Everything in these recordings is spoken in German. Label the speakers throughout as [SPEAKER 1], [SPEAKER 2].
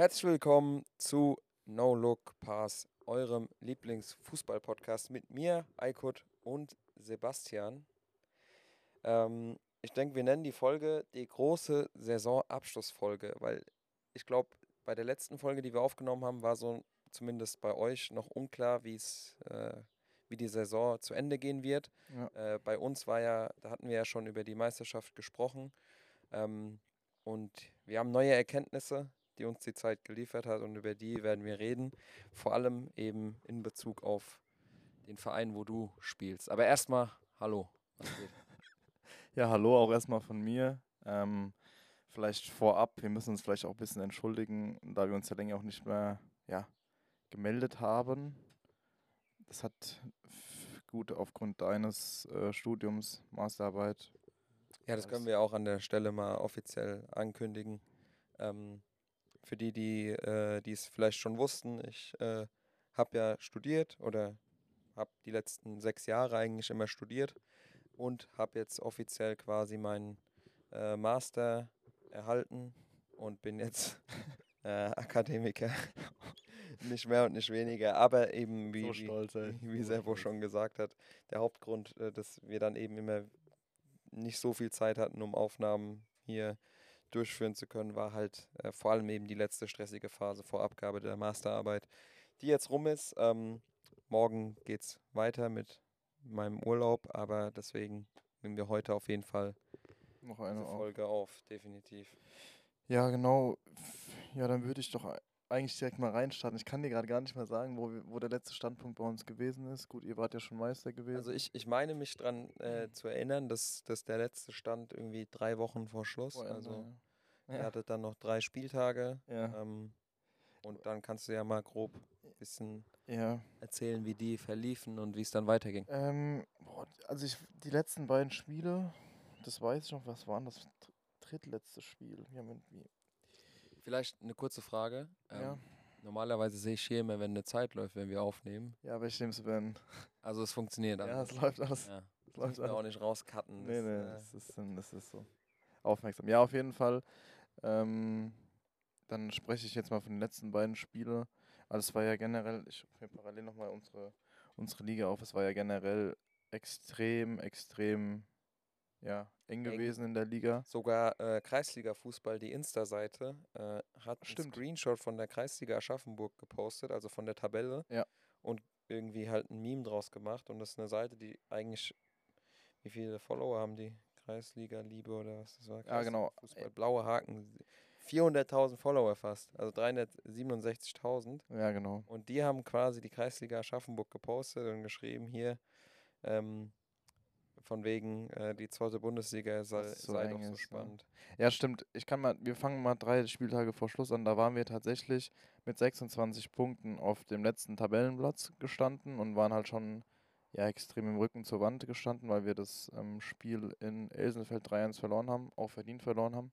[SPEAKER 1] Herzlich willkommen zu No Look Pass, eurem Lieblingsfußball-Podcast mit mir, Aykut und Sebastian. Ähm, ich denke, wir nennen die Folge die große Saisonabschlussfolge, weil ich glaube, bei der letzten Folge, die wir aufgenommen haben, war so zumindest bei euch noch unklar, wie es äh, wie die Saison zu Ende gehen wird.
[SPEAKER 2] Ja.
[SPEAKER 1] Äh, bei uns war ja, da hatten wir ja schon über die Meisterschaft gesprochen. Ähm, und wir haben neue Erkenntnisse, die uns die Zeit geliefert hat und über die werden wir reden. Vor allem eben in Bezug auf den Verein, wo du spielst. Aber erstmal, hallo.
[SPEAKER 2] Ja, hallo auch erstmal von mir. Ähm, vielleicht vorab, wir müssen uns vielleicht auch ein bisschen entschuldigen, da wir uns ja länger auch nicht mehr ja, gemeldet haben. Das hat gut aufgrund deines äh, Studiums, Masterarbeit.
[SPEAKER 1] Ja, das können wir auch an der Stelle mal offiziell ankündigen. Ähm, für die, die äh, es vielleicht schon wussten, ich äh, habe ja studiert oder habe die letzten sechs Jahre eigentlich immer studiert und habe jetzt offiziell quasi meinen äh, Master erhalten und bin jetzt äh, Akademiker. nicht mehr und nicht weniger, aber eben wie,
[SPEAKER 2] So
[SPEAKER 1] wie,
[SPEAKER 2] stolz,
[SPEAKER 1] wie
[SPEAKER 2] So
[SPEAKER 1] Servo schon gesagt hat, der Hauptgrund, äh, dass wir dann eben immer nicht so viel Zeit hatten, um Aufnahmen hier durchführen zu können, war halt äh, vor allem eben die letzte stressige Phase vor Abgabe der Masterarbeit, die jetzt rum ist. Ähm, morgen geht es weiter mit meinem Urlaub, aber deswegen nehmen wir heute auf jeden Fall
[SPEAKER 2] Noch eine auf.
[SPEAKER 1] Folge auf, definitiv.
[SPEAKER 2] Ja, genau. Ja, dann würde ich doch eigentlich direkt mal reinstarten. Ich kann dir gerade gar nicht mehr sagen, wo, wo der letzte Standpunkt bei uns gewesen ist. Gut, ihr wart ja schon Meister gewesen.
[SPEAKER 1] Also ich, ich meine mich daran äh, zu erinnern, dass, dass der letzte Stand irgendwie drei Wochen vor Schluss.
[SPEAKER 2] Vor Ende,
[SPEAKER 1] also
[SPEAKER 2] ja.
[SPEAKER 1] ihr hattet dann noch drei Spieltage.
[SPEAKER 2] Ja.
[SPEAKER 1] Ähm, und dann kannst du ja mal grob ein bisschen
[SPEAKER 2] ja.
[SPEAKER 1] erzählen, wie die verliefen und wie es dann weiterging.
[SPEAKER 2] Ähm, boah, also ich, die letzten beiden Spiele, das weiß ich noch, was waren das dr- drittletzte Spiel? Wir haben irgendwie,
[SPEAKER 1] Vielleicht eine kurze Frage. Ähm,
[SPEAKER 2] ja.
[SPEAKER 1] Normalerweise sehe ich hier immer, wenn eine Zeit läuft, wenn wir aufnehmen.
[SPEAKER 2] ja, aber ich nehme es, wenn.
[SPEAKER 1] Also es funktioniert
[SPEAKER 2] Ja,
[SPEAKER 1] alles.
[SPEAKER 2] es läuft alles.
[SPEAKER 1] Ja.
[SPEAKER 2] Es
[SPEAKER 1] Das
[SPEAKER 2] läuft
[SPEAKER 1] wir auch
[SPEAKER 2] alles.
[SPEAKER 1] nicht rauscutten.
[SPEAKER 2] Nee,
[SPEAKER 1] das,
[SPEAKER 2] nee,
[SPEAKER 1] äh,
[SPEAKER 2] das ist, das ist so. Aufmerksam. Ja, auf jeden Fall. Ähm, dann spreche ich jetzt mal von den letzten beiden Spielen. Also es war ja generell, ich rufe mir parallel nochmal unsere, unsere Liga auf, es war ja generell extrem, extrem ja, eng gewesen in der Liga.
[SPEAKER 1] Sogar äh, Kreisliga-Fußball, die Insta-Seite, äh, hat einen
[SPEAKER 2] Stimmt.
[SPEAKER 1] Screenshot von der Kreisliga Aschaffenburg gepostet, also von der Tabelle.
[SPEAKER 2] Ja.
[SPEAKER 1] Und irgendwie halt ein Meme draus gemacht. Und das ist eine Seite, die eigentlich, wie viele Follower haben die? Kreisliga Liebe oder was das war?
[SPEAKER 2] Ja, genau.
[SPEAKER 1] Fußball, blaue Haken. 400.000 Follower fast, also 367.000.
[SPEAKER 2] Ja, genau.
[SPEAKER 1] Und die haben quasi die Kreisliga Aschaffenburg gepostet und geschrieben hier, ähm, von wegen äh, die zweite Bundesliga sei,
[SPEAKER 2] so
[SPEAKER 1] sei doch so
[SPEAKER 2] ja.
[SPEAKER 1] spannend.
[SPEAKER 2] Ja, stimmt. Ich kann mal, wir fangen mal drei Spieltage vor Schluss an. Da waren wir tatsächlich mit 26 Punkten auf dem letzten Tabellenplatz gestanden und waren halt schon ja, extrem im Rücken zur Wand gestanden, weil wir das ähm, Spiel in Elsenfeld 3-1 verloren haben, auch verdient verloren haben.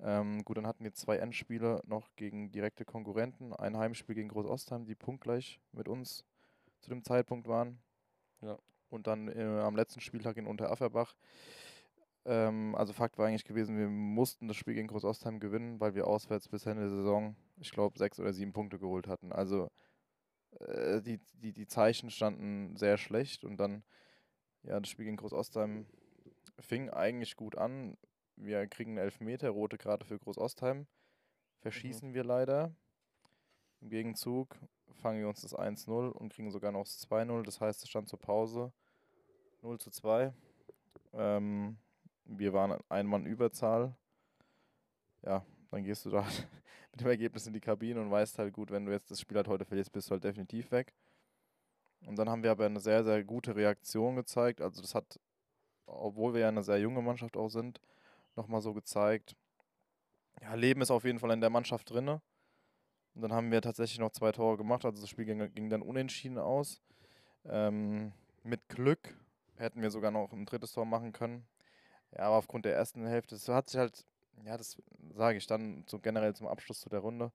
[SPEAKER 2] Ähm, gut, dann hatten wir zwei Endspiele noch gegen direkte Konkurrenten. Ein Heimspiel gegen Groß Ostheim, die punktgleich mit uns zu dem Zeitpunkt waren.
[SPEAKER 1] Ja.
[SPEAKER 2] Und dann äh, am letzten Spieltag in Unterafferbach. Ähm, also Fakt war eigentlich gewesen, wir mussten das Spiel gegen Groß Ostheim gewinnen, weil wir auswärts bis Ende der Saison, ich glaube, sechs oder sieben Punkte geholt hatten. Also äh, die, die, die Zeichen standen sehr schlecht und dann, ja, das Spiel gegen Groß Ostheim fing eigentlich gut an. Wir kriegen einen Elfmeter, rote Karte für Groß Ostheim. Verschießen wir leider. Im Gegenzug fangen wir uns das 1-0 und kriegen sogar noch das 2-0. Das heißt, es stand zur Pause 0 zu 2. Ähm, wir waren ein Mann Überzahl. Ja, dann gehst du da mit dem Ergebnis in die Kabine und weißt halt gut, wenn du jetzt das Spiel halt heute verlierst, bist du halt definitiv weg. Und dann haben wir aber eine sehr, sehr gute Reaktion gezeigt. Also das hat, obwohl wir ja eine sehr junge Mannschaft auch sind, nochmal so gezeigt. Ja, Leben ist auf jeden Fall in der Mannschaft drinne. Und dann haben wir tatsächlich noch zwei Tore gemacht. Also das Spiel ging, ging dann unentschieden aus. Ähm, mit Glück hätten wir sogar noch ein drittes Tor machen können. Ja, aber aufgrund der ersten Hälfte, das hat sich halt, ja, das sage ich dann so generell zum Abschluss zu der Runde.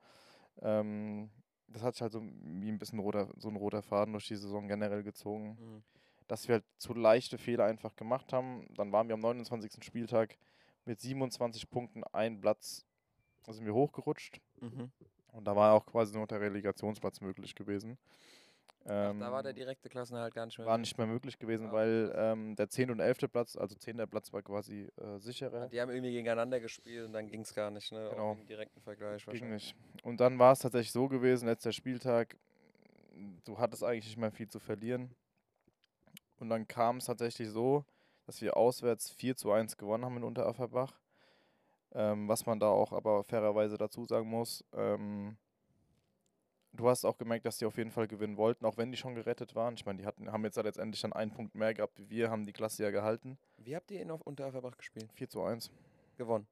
[SPEAKER 2] Ähm, das hat sich halt so wie ein bisschen roter, so ein roter Faden durch die Saison generell gezogen,
[SPEAKER 1] Mhm.
[SPEAKER 2] dass wir halt zu leichte Fehler einfach gemacht haben. Dann waren wir am 29. Spieltag mit 27 Punkten ein Platz Da sind wir hochgerutscht.
[SPEAKER 1] Mhm.
[SPEAKER 2] Und da war auch quasi nur der Relegationsplatz möglich gewesen.
[SPEAKER 1] Ach, da war der
[SPEAKER 2] Ähm,
[SPEAKER 1] direkte Klassenerhalt gar nicht mehr.
[SPEAKER 2] war nicht mehr möglich gewesen,
[SPEAKER 1] Ah,
[SPEAKER 2] weil ähm, der 10. und 11. Platz, also 10. Platz war quasi äh, sicherer.
[SPEAKER 1] Die haben irgendwie gegeneinander gespielt und dann ging es gar nicht, ne?
[SPEAKER 2] Genau.
[SPEAKER 1] Auch im direkten Vergleich
[SPEAKER 2] Ging
[SPEAKER 1] wahrscheinlich.
[SPEAKER 2] nicht. Und dann war es tatsächlich so gewesen, letzter Spieltag, du hattest eigentlich nicht mehr viel zu verlieren. Und dann kam es tatsächlich so, dass wir auswärts 4 zu 1 gewonnen haben in Unterafferbach. Ähm, was man da auch aber fairerweise dazu sagen muss, ähm, du hast auch gemerkt, dass die auf jeden Fall gewinnen wollten, auch wenn die schon gerettet waren. Ich meine, die hatten, haben jetzt halt letztendlich dann einen Punkt mehr gehabt wie wir, haben die Klasse ja gehalten.
[SPEAKER 1] Wie habt ihr in auf Unteraferbach gespielt?
[SPEAKER 2] 4 zu 1.
[SPEAKER 1] Gewonnen.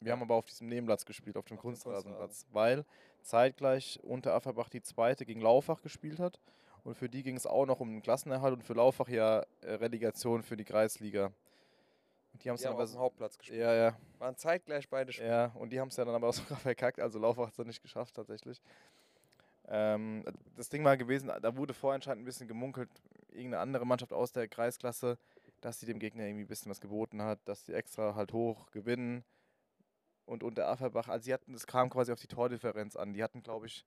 [SPEAKER 2] Wir haben aber auf diesem Nebenplatz gespielt, auf dem
[SPEAKER 1] Auf
[SPEAKER 2] Kunstrasenplatz, weil zeitgleich Unterafferbach die zweite gegen Laufach gespielt hat. Und für die ging es auch noch um den Klassenerhalt und für Laufach ja äh, Relegation für die Kreisliga. Und die haben es dann aber
[SPEAKER 1] Hauptplatz gespielt.
[SPEAKER 2] ja, ja,
[SPEAKER 1] Waren zeitgleich beide Spiele.
[SPEAKER 2] ja, und die haben es ja dann aber auch sogar verkackt. Also Laufach hat es dann nicht geschafft tatsächlich. Ähm, das Ding war gewesen, da wurde vorentscheidend ein bisschen gemunkelt, irgendeine andere Mannschaft aus der Kreisklasse, dass sie dem Gegner irgendwie ein bisschen was geboten hat, dass sie extra halt hoch gewinnen. Und unter Afferbach, also sie hatten, es kam quasi auf die Tordifferenz an. Die hatten, glaube ich,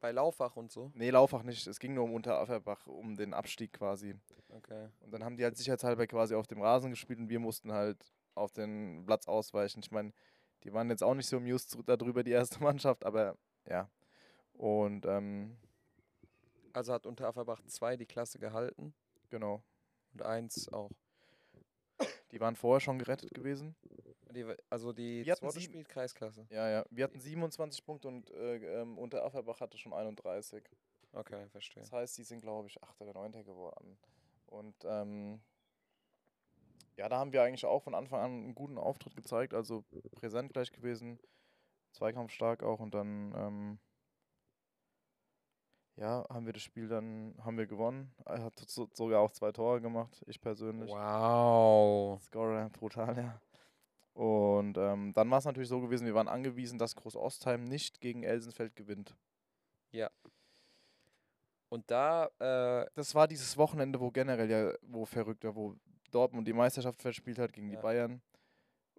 [SPEAKER 1] Bei Laufach und so.
[SPEAKER 2] nee, Laufach nicht, es ging nur um unter Afferbach, um den Abstieg quasi.
[SPEAKER 1] Okay.
[SPEAKER 2] Und dann haben die halt sicherheitshalber quasi auf dem Rasen gespielt und wir mussten halt auf den Platz ausweichen. Ich meine, die waren jetzt auch nicht so amused darüber, die erste Mannschaft, aber ja. Und ähm,
[SPEAKER 1] Also hat Unteraferbach 2 die Klasse gehalten
[SPEAKER 2] genau,
[SPEAKER 1] und 1 auch.
[SPEAKER 2] die waren vorher schon gerettet gewesen.
[SPEAKER 1] Die, also die
[SPEAKER 2] Wir
[SPEAKER 1] zweite
[SPEAKER 2] sieben-
[SPEAKER 1] spielt Kreisklasse.
[SPEAKER 2] Ja, ja. Wir hatten 27 Punkte und äh, ähm, unter Afferbach hatte schon 31.
[SPEAKER 1] Okay, verstehe.
[SPEAKER 2] Das heißt, sie sind, glaube ich, 8. oder 9. geworden. Und ähm, ja, da haben wir eigentlich auch von Anfang an einen guten Auftritt gezeigt, also präsent gleich gewesen, zweikampfstark auch und dann ähm, ja, haben wir das Spiel dann, haben wir gewonnen. Er hat so, sogar auch zwei Tore gemacht, ich persönlich.
[SPEAKER 1] Wow.
[SPEAKER 2] Scorer, brutal, ja. Und ähm, dann war es natürlich so gewesen, wir waren angewiesen, dass Groß Ostheim nicht gegen Elsenfeld gewinnt.
[SPEAKER 1] Und da, äh,
[SPEAKER 2] Das war dieses Wochenende, wo generell ja, wo verrückt war, wo Dortmund die Meisterschaft verspielt hat gegen
[SPEAKER 1] Ja.
[SPEAKER 2] die Bayern.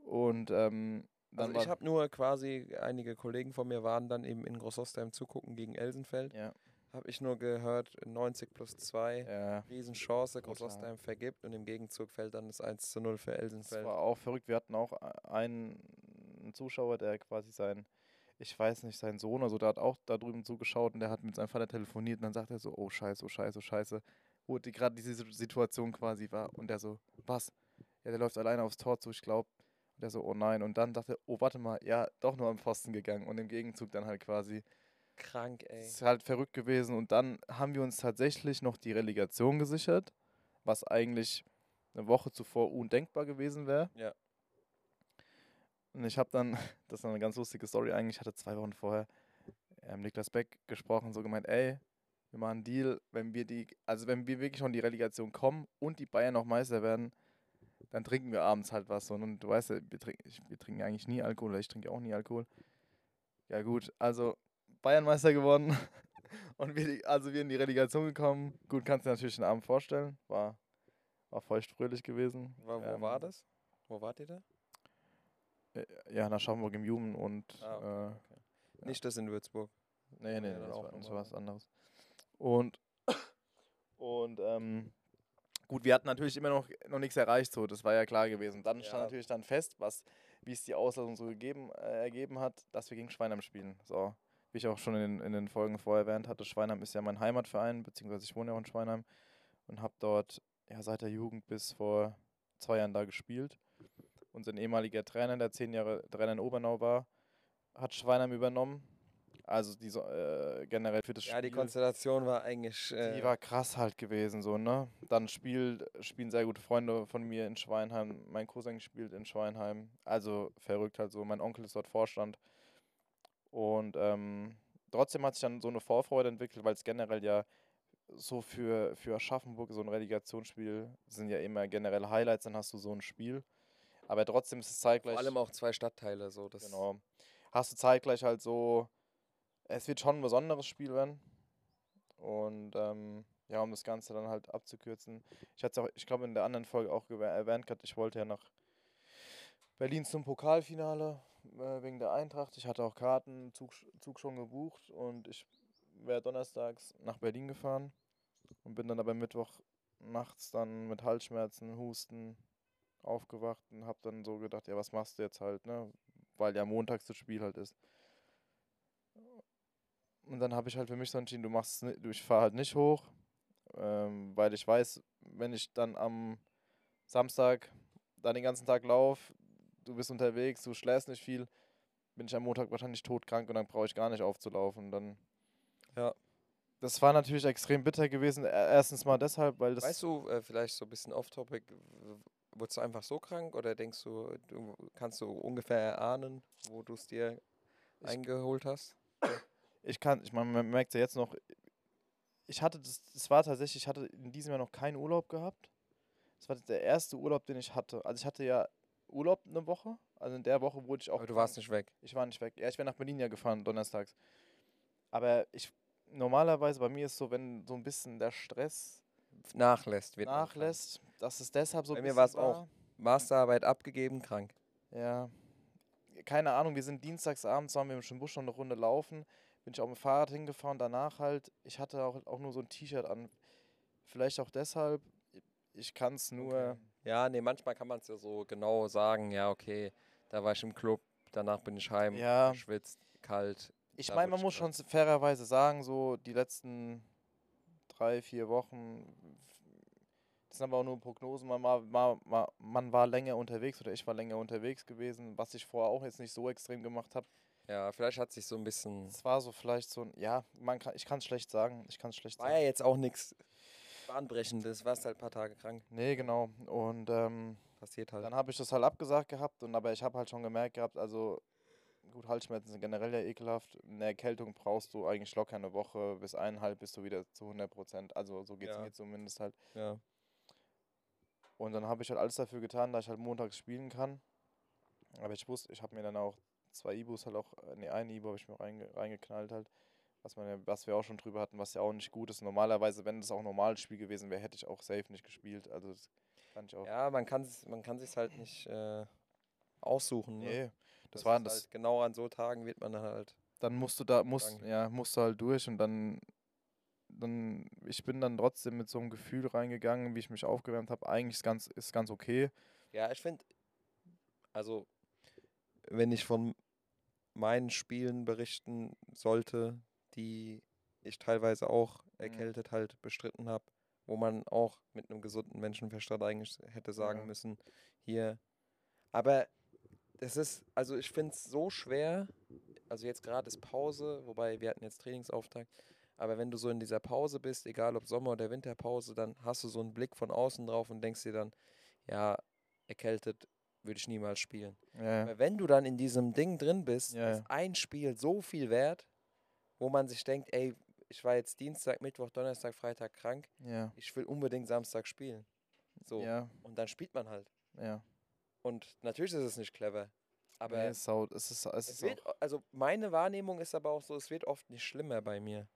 [SPEAKER 2] Und ähm, dann
[SPEAKER 1] also ich habe nur quasi, einige Kollegen von mir waren dann eben in Großostheim zugucken gegen Elsenfeld.
[SPEAKER 2] ja,
[SPEAKER 1] Habe ich nur gehört, 90 plus 2,
[SPEAKER 2] ja,
[SPEAKER 1] Riesenchance. Großostheim vergibt und im Gegenzug fällt dann das 1 zu 0 für
[SPEAKER 2] das
[SPEAKER 1] Elsenfeld.
[SPEAKER 2] war auch verrückt. Wir hatten auch einen Zuschauer, der quasi sein, ich weiß nicht, sein Sohn oder so, der hat auch da drüben zugeschaut und der hat mit seinem Vater telefoniert und dann sagt er so, oh scheiße, oh scheiße, oh scheiße, wo die gerade diese Situation quasi war. Und der so, was? Ja, der läuft alleine aufs Tor zu, ich glaube. Und der so, oh nein. Und dann dachte er, oh warte mal, ja, doch nur am Pfosten gegangen. Und im Gegenzug dann halt quasi
[SPEAKER 1] Krank, ey.
[SPEAKER 2] Das ist halt verrückt gewesen. Und dann haben wir uns tatsächlich noch die Relegation gesichert, was eigentlich eine Woche zuvor undenkbar gewesen wäre.
[SPEAKER 1] Ja.
[SPEAKER 2] Und ich habe dann, das ist eine ganz lustige Story eigentlich, ich hatte zwei Wochen vorher ähm, Niklas Beck gesprochen, so gemeint, ey, wir machen einen Deal, wenn wir die, also wenn wir wirklich schon die Relegation kommen und die Bayern noch Meister werden, dann trinken wir abends halt was. so. Und du weißt ja, wir trinken, ich, wir trinken eigentlich nie Alkohol, oder ich trinke auch nie Alkohol. Ja gut, also Bayern Meister geworden und wir, also wir in die Relegation gekommen. Gut, kannst du dir natürlich den Abend vorstellen, war, war feuchtfröhlich gewesen.
[SPEAKER 1] Wo, wo
[SPEAKER 2] Ähm,
[SPEAKER 1] war das? Wo wart ihr da?
[SPEAKER 2] Äh, Ja, nach Schaumburg im Jumen und
[SPEAKER 1] Ah, okay,
[SPEAKER 2] äh,
[SPEAKER 1] okay.
[SPEAKER 2] ja.
[SPEAKER 1] Nicht das in Würzburg.
[SPEAKER 2] Nee, nee, nee das, war, das war was anderes. Und, und ähm, gut, wir hatten natürlich immer noch, noch nichts erreicht, so, das war ja klar gewesen. Dann stand
[SPEAKER 1] Ja.
[SPEAKER 2] natürlich dann fest, was, wie es die Auslassung so gegeben, äh, ergeben hat, dass wir gegen Schweinheim spielen. So, wie ich auch schon in den, in den Folgen vorher erwähnt hatte, Schweinheim ist ja mein Heimatverein, beziehungsweise ich wohne ja auch in Schweinheim und habe dort ja, seit der Jugend bis vor zwei Jahren da gespielt. Unser ehemaliger Trainer, der zehn Jahre Trainer in Obernau war, hat Schweinheim übernommen. Also die so, äh, generell für das
[SPEAKER 1] Ja, die
[SPEAKER 2] Spiel.
[SPEAKER 1] Konstellation war eigentlich. Äh,
[SPEAKER 2] Die war krass halt gewesen, so, ne? Dann spielt, spielen sehr gute Freunde von mir in Schweinheim. Mein Cousin spielt in Schweinheim. Also verrückt halt so. Mein Onkel ist dort Vorstand. Und ähm, trotzdem hat sich dann so eine Vorfreude entwickelt, weil es generell ja so für, für Aschaffenburg so ein Relegationsspiel sind ja immer generell Highlights, dann hast du so ein Spiel. Aber trotzdem ist es zeitgleich.
[SPEAKER 1] vor allem auch zwei Stadtteile. So, das
[SPEAKER 2] Genau. Hast du zeitgleich halt so, es wird schon ein besonderes Spiel werden. Und ähm, ja, um das Ganze dann halt abzukürzen. Ich hatte auch, ich glaube in der anderen Folge auch erwähnt gehabt, ich wollte ja nach Berlin zum Pokalfinale. Äh, wegen der Eintracht. Ich hatte auch Karten, Zug, Zug schon gebucht und ich wäre donnerstags nach Berlin gefahren und bin dann aber Mittwoch nachts dann mit Halsschmerzen, Husten aufgewacht und habe dann so gedacht, ja, was machst du jetzt halt, ne? Weil ja montags das Spiel halt ist. Und dann habe ich halt für mich so entschieden, du machst ni- ich fahre halt nicht hoch, ähm, weil ich weiß, wenn ich dann am Samstag dann den ganzen Tag laufe, du bist unterwegs, du schläfst nicht viel, bin ich am Montag wahrscheinlich todkrank und dann brauche ich gar nicht aufzulaufen. Dann
[SPEAKER 1] Ja.
[SPEAKER 2] Das war natürlich extrem bitter gewesen. E- Erstens mal deshalb, weil das.
[SPEAKER 1] Weißt du, äh, vielleicht so ein bisschen off-topic, wurdest du einfach so krank oder denkst du, du kannst du ungefähr erahnen, wo du es dir
[SPEAKER 2] Ich-
[SPEAKER 1] eingeholt hast?
[SPEAKER 2] ich kann, ich meine, man merkt ja jetzt noch, ich hatte das, das war tatsächlich, ich hatte in diesem Jahr noch keinen Urlaub gehabt. Das war der erste Urlaub, den ich hatte. Also ich hatte ja Urlaub eine Woche, also in der Woche wurde ich auch.
[SPEAKER 1] Aber du warst nicht weg.
[SPEAKER 2] Ich war nicht weg. Ja, ich wäre nach Berlin ja gefahren, donnerstags. Aber ich, normalerweise bei mir ist so, wenn so ein bisschen der Stress
[SPEAKER 1] Nachlässt, wird man krank.
[SPEAKER 2] nachlässt, dass es deshalb so
[SPEAKER 1] Bei
[SPEAKER 2] ein
[SPEAKER 1] mir
[SPEAKER 2] war.
[SPEAKER 1] auch. Masterarbeit abgegeben, krank.
[SPEAKER 2] Ja. Keine Ahnung, wir sind dienstagsabends, waren wir im Schwimmbusch schon eine Runde laufen. Bin ich auch mit dem Fahrrad hingefahren. Danach halt, ich hatte auch, auch nur so ein T-Shirt an. Vielleicht auch deshalb, ich kann es nur.
[SPEAKER 1] Ja, nee, manchmal kann man es ja so genau sagen, ja, okay, da war ich im Club, danach bin ich heim,
[SPEAKER 2] Ja.
[SPEAKER 1] geschwitzt, kalt.
[SPEAKER 2] Ich meine, man muss schon fairerweise sagen, so die letzten drei, vier Wochen, das sind aber auch nur Prognosen, man war, war, war, man war länger unterwegs oder ich war länger unterwegs gewesen, was ich vorher auch jetzt nicht so extrem gemacht habe.
[SPEAKER 1] Ja, vielleicht hat sich so ein bisschen.
[SPEAKER 2] Es war so vielleicht so ein, ja, man kann, ich kann es schlecht sagen, ich kann es schlecht
[SPEAKER 1] War
[SPEAKER 2] sagen.
[SPEAKER 1] ja jetzt auch nichts Bahnbrechendes, warst halt ein paar Tage krank.
[SPEAKER 2] Nee, genau. Und ähm,
[SPEAKER 1] Passiert halt.
[SPEAKER 2] dann habe ich das halt abgesagt gehabt und aber ich habe halt schon gemerkt gehabt, also gut, Halsschmerzen sind generell ja ekelhaft. Eine Erkältung brauchst du eigentlich locker eine Woche bis eineinhalb bist du wieder zu 100 Prozent. Also so geht es
[SPEAKER 1] Ja.
[SPEAKER 2] mir zumindest halt.
[SPEAKER 1] Ja.
[SPEAKER 2] Und dann habe ich halt alles dafür getan, dass ich halt montags spielen kann. Aber ich wusste, ich habe mir dann auch zwei Ibus halt auch, äh, nee, ein Ibu habe ich mir reinge reingeknallt halt. Was, man was wir auch schon drüber hatten, was ja auch nicht gut ist. Normalerweise, wenn das auch ein normales Spiel gewesen wäre, hätte ich auch safe nicht gespielt. Also das kann ich auch.
[SPEAKER 1] Ja, man kann es man kann sich halt nicht äh, aussuchen. Ne?
[SPEAKER 2] nee, das, war
[SPEAKER 1] ist
[SPEAKER 2] das.
[SPEAKER 1] Halt, genau an so Tagen wird man dann halt.
[SPEAKER 2] dann musst du da, musst,
[SPEAKER 1] Danke.
[SPEAKER 2] ja, musst du halt durch und dann, dann, ich bin dann trotzdem mit so einem Gefühl reingegangen, wie ich mich aufgewärmt habe. Eigentlich ist ganz, ist ganz okay.
[SPEAKER 1] Ja, ich finde, also, wenn ich von meinen Spielen berichten sollte, die ich teilweise auch erkältet halt bestritten habe, wo man auch mit einem gesunden Menschenverstand eigentlich hätte sagen
[SPEAKER 2] Ja.
[SPEAKER 1] müssen, hier. Aber es ist, also ich finde es so schwer, also jetzt gerade ist Pause, wobei wir hatten jetzt Trainingsauftakt, aber wenn du so in dieser Pause bist, egal ob Sommer- oder Winterpause, dann hast du so einen Blick von außen drauf und denkst dir dann, ja, erkältet würde ich niemals spielen.
[SPEAKER 2] Ja,
[SPEAKER 1] Aber wenn du dann in diesem Ding drin bist,
[SPEAKER 2] Ja,
[SPEAKER 1] ist ein Spiel so viel wert, wo man sich denkt, ey, ich war jetzt Dienstag, Mittwoch, Donnerstag, Freitag krank,
[SPEAKER 2] ja,
[SPEAKER 1] ich will unbedingt Samstag spielen. So.
[SPEAKER 2] ja,
[SPEAKER 1] Und dann spielt man halt.
[SPEAKER 2] ja.
[SPEAKER 1] Und natürlich ist es nicht clever. Aber
[SPEAKER 2] nee, es ist, sau- es ist, es
[SPEAKER 1] es
[SPEAKER 2] ist
[SPEAKER 1] wird, also meine Wahrnehmung ist aber auch so, es wird oft nicht schlimmer bei mir.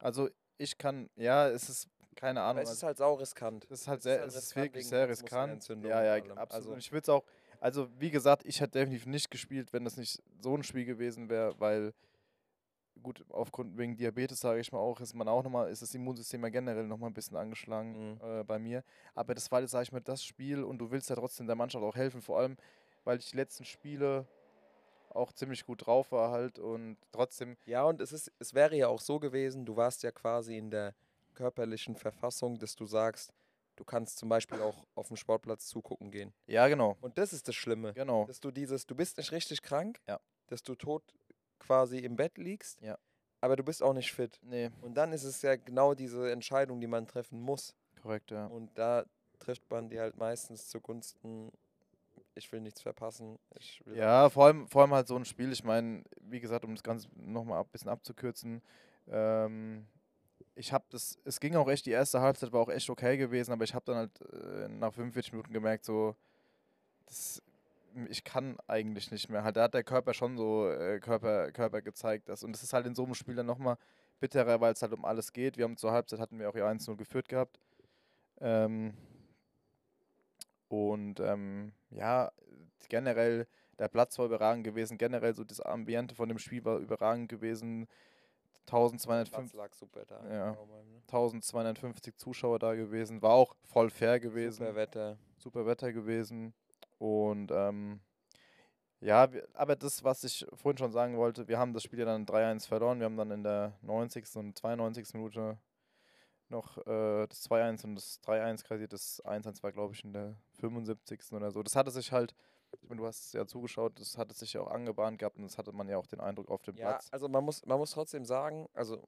[SPEAKER 2] also ich kann, ja, es ist, keine
[SPEAKER 1] Aber
[SPEAKER 2] Ahnung,
[SPEAKER 1] es
[SPEAKER 2] also
[SPEAKER 1] ist halt sau riskant.
[SPEAKER 2] Das ist halt
[SPEAKER 1] es ist
[SPEAKER 2] sehr,
[SPEAKER 1] halt
[SPEAKER 2] es ist
[SPEAKER 1] riskant
[SPEAKER 2] wirklich sehr riskant. Ja, ja, absolut.
[SPEAKER 1] Also-
[SPEAKER 2] ich würde es auch, also wie gesagt, ich hätte definitiv nicht gespielt, wenn das nicht so ein Spiel gewesen wäre, weil gut, aufgrund wegen Diabetes, sage ich mal auch, ist man auch nochmal, ist das Immunsystem ja generell nochmal ein bisschen angeschlagen
[SPEAKER 1] Mhm.
[SPEAKER 2] äh, bei mir. Aber das war jetzt, sage ich mal, das Spiel und du willst ja trotzdem der Mannschaft auch helfen, vor allem, weil ich die letzten Spiele auch ziemlich gut drauf war halt und trotzdem,
[SPEAKER 1] Ja, und es ist, es wäre ja auch so gewesen, du warst ja quasi in der körperlichen Verfassung, dass du sagst, du kannst zum Beispiel auch auf dem Sportplatz zugucken gehen.
[SPEAKER 2] ja genau,
[SPEAKER 1] Und das ist das Schlimme.
[SPEAKER 2] genau,
[SPEAKER 1] Dass du dieses, du bist nicht richtig krank,
[SPEAKER 2] Ja.
[SPEAKER 1] dass du tot quasi im Bett liegst,
[SPEAKER 2] Ja.
[SPEAKER 1] aber du bist auch nicht fit.
[SPEAKER 2] nee,
[SPEAKER 1] Und dann ist es ja genau diese Entscheidung, die man treffen muss.
[SPEAKER 2] korrekt, ja.
[SPEAKER 1] Und da trifft man die halt meistens zugunsten, ich will nichts verpassen. Ich will
[SPEAKER 2] Ja, vor allem, vor allem halt so ein Spiel. Ich meine, wie gesagt, um das Ganze nochmal ein bisschen abzukürzen, ähm, ich habe das, es ging auch echt, die erste Halbzeit war auch echt okay gewesen, aber ich habe dann halt äh, nach 45 Minuten gemerkt, so, das, ich kann eigentlich nicht mehr. Halt, da hat der Körper schon so äh, Körper, Körper gezeigt. Das, und das ist halt in so einem Spiel dann nochmal bitterer, weil es halt um alles geht. Wir haben zur Halbzeit hatten wir auch ja 1-0 geführt gehabt. Ähm, und ähm, ja, generell Der Platz war überragend gewesen. Generell so das Ambiente von dem Spiel war überragend gewesen. 1250,
[SPEAKER 1] lag super da.
[SPEAKER 2] Ja.
[SPEAKER 1] Genau, ne?
[SPEAKER 2] 1250 Zuschauer da gewesen. War auch voll fair gewesen.
[SPEAKER 1] Super Wetter.
[SPEAKER 2] super Wetter gewesen. Und ähm, ja, wir, aber das, was ich vorhin schon sagen wollte, wir haben das Spiel ja dann 3-1 verloren. Wir haben dann in der 90. und 92. Minute noch äh, das 2-1 und das 3-1 kassiert. Das 1-1 war, glaube ich, in der 75. oder so. Das hatte sich halt, ich meine, du hast ja zugeschaut, das hatte sich ja auch angebahnt gehabt und das hatte man ja auch den Eindruck auf dem
[SPEAKER 1] Ja,
[SPEAKER 2] Platz.
[SPEAKER 1] also man muss, man muss trotzdem sagen, also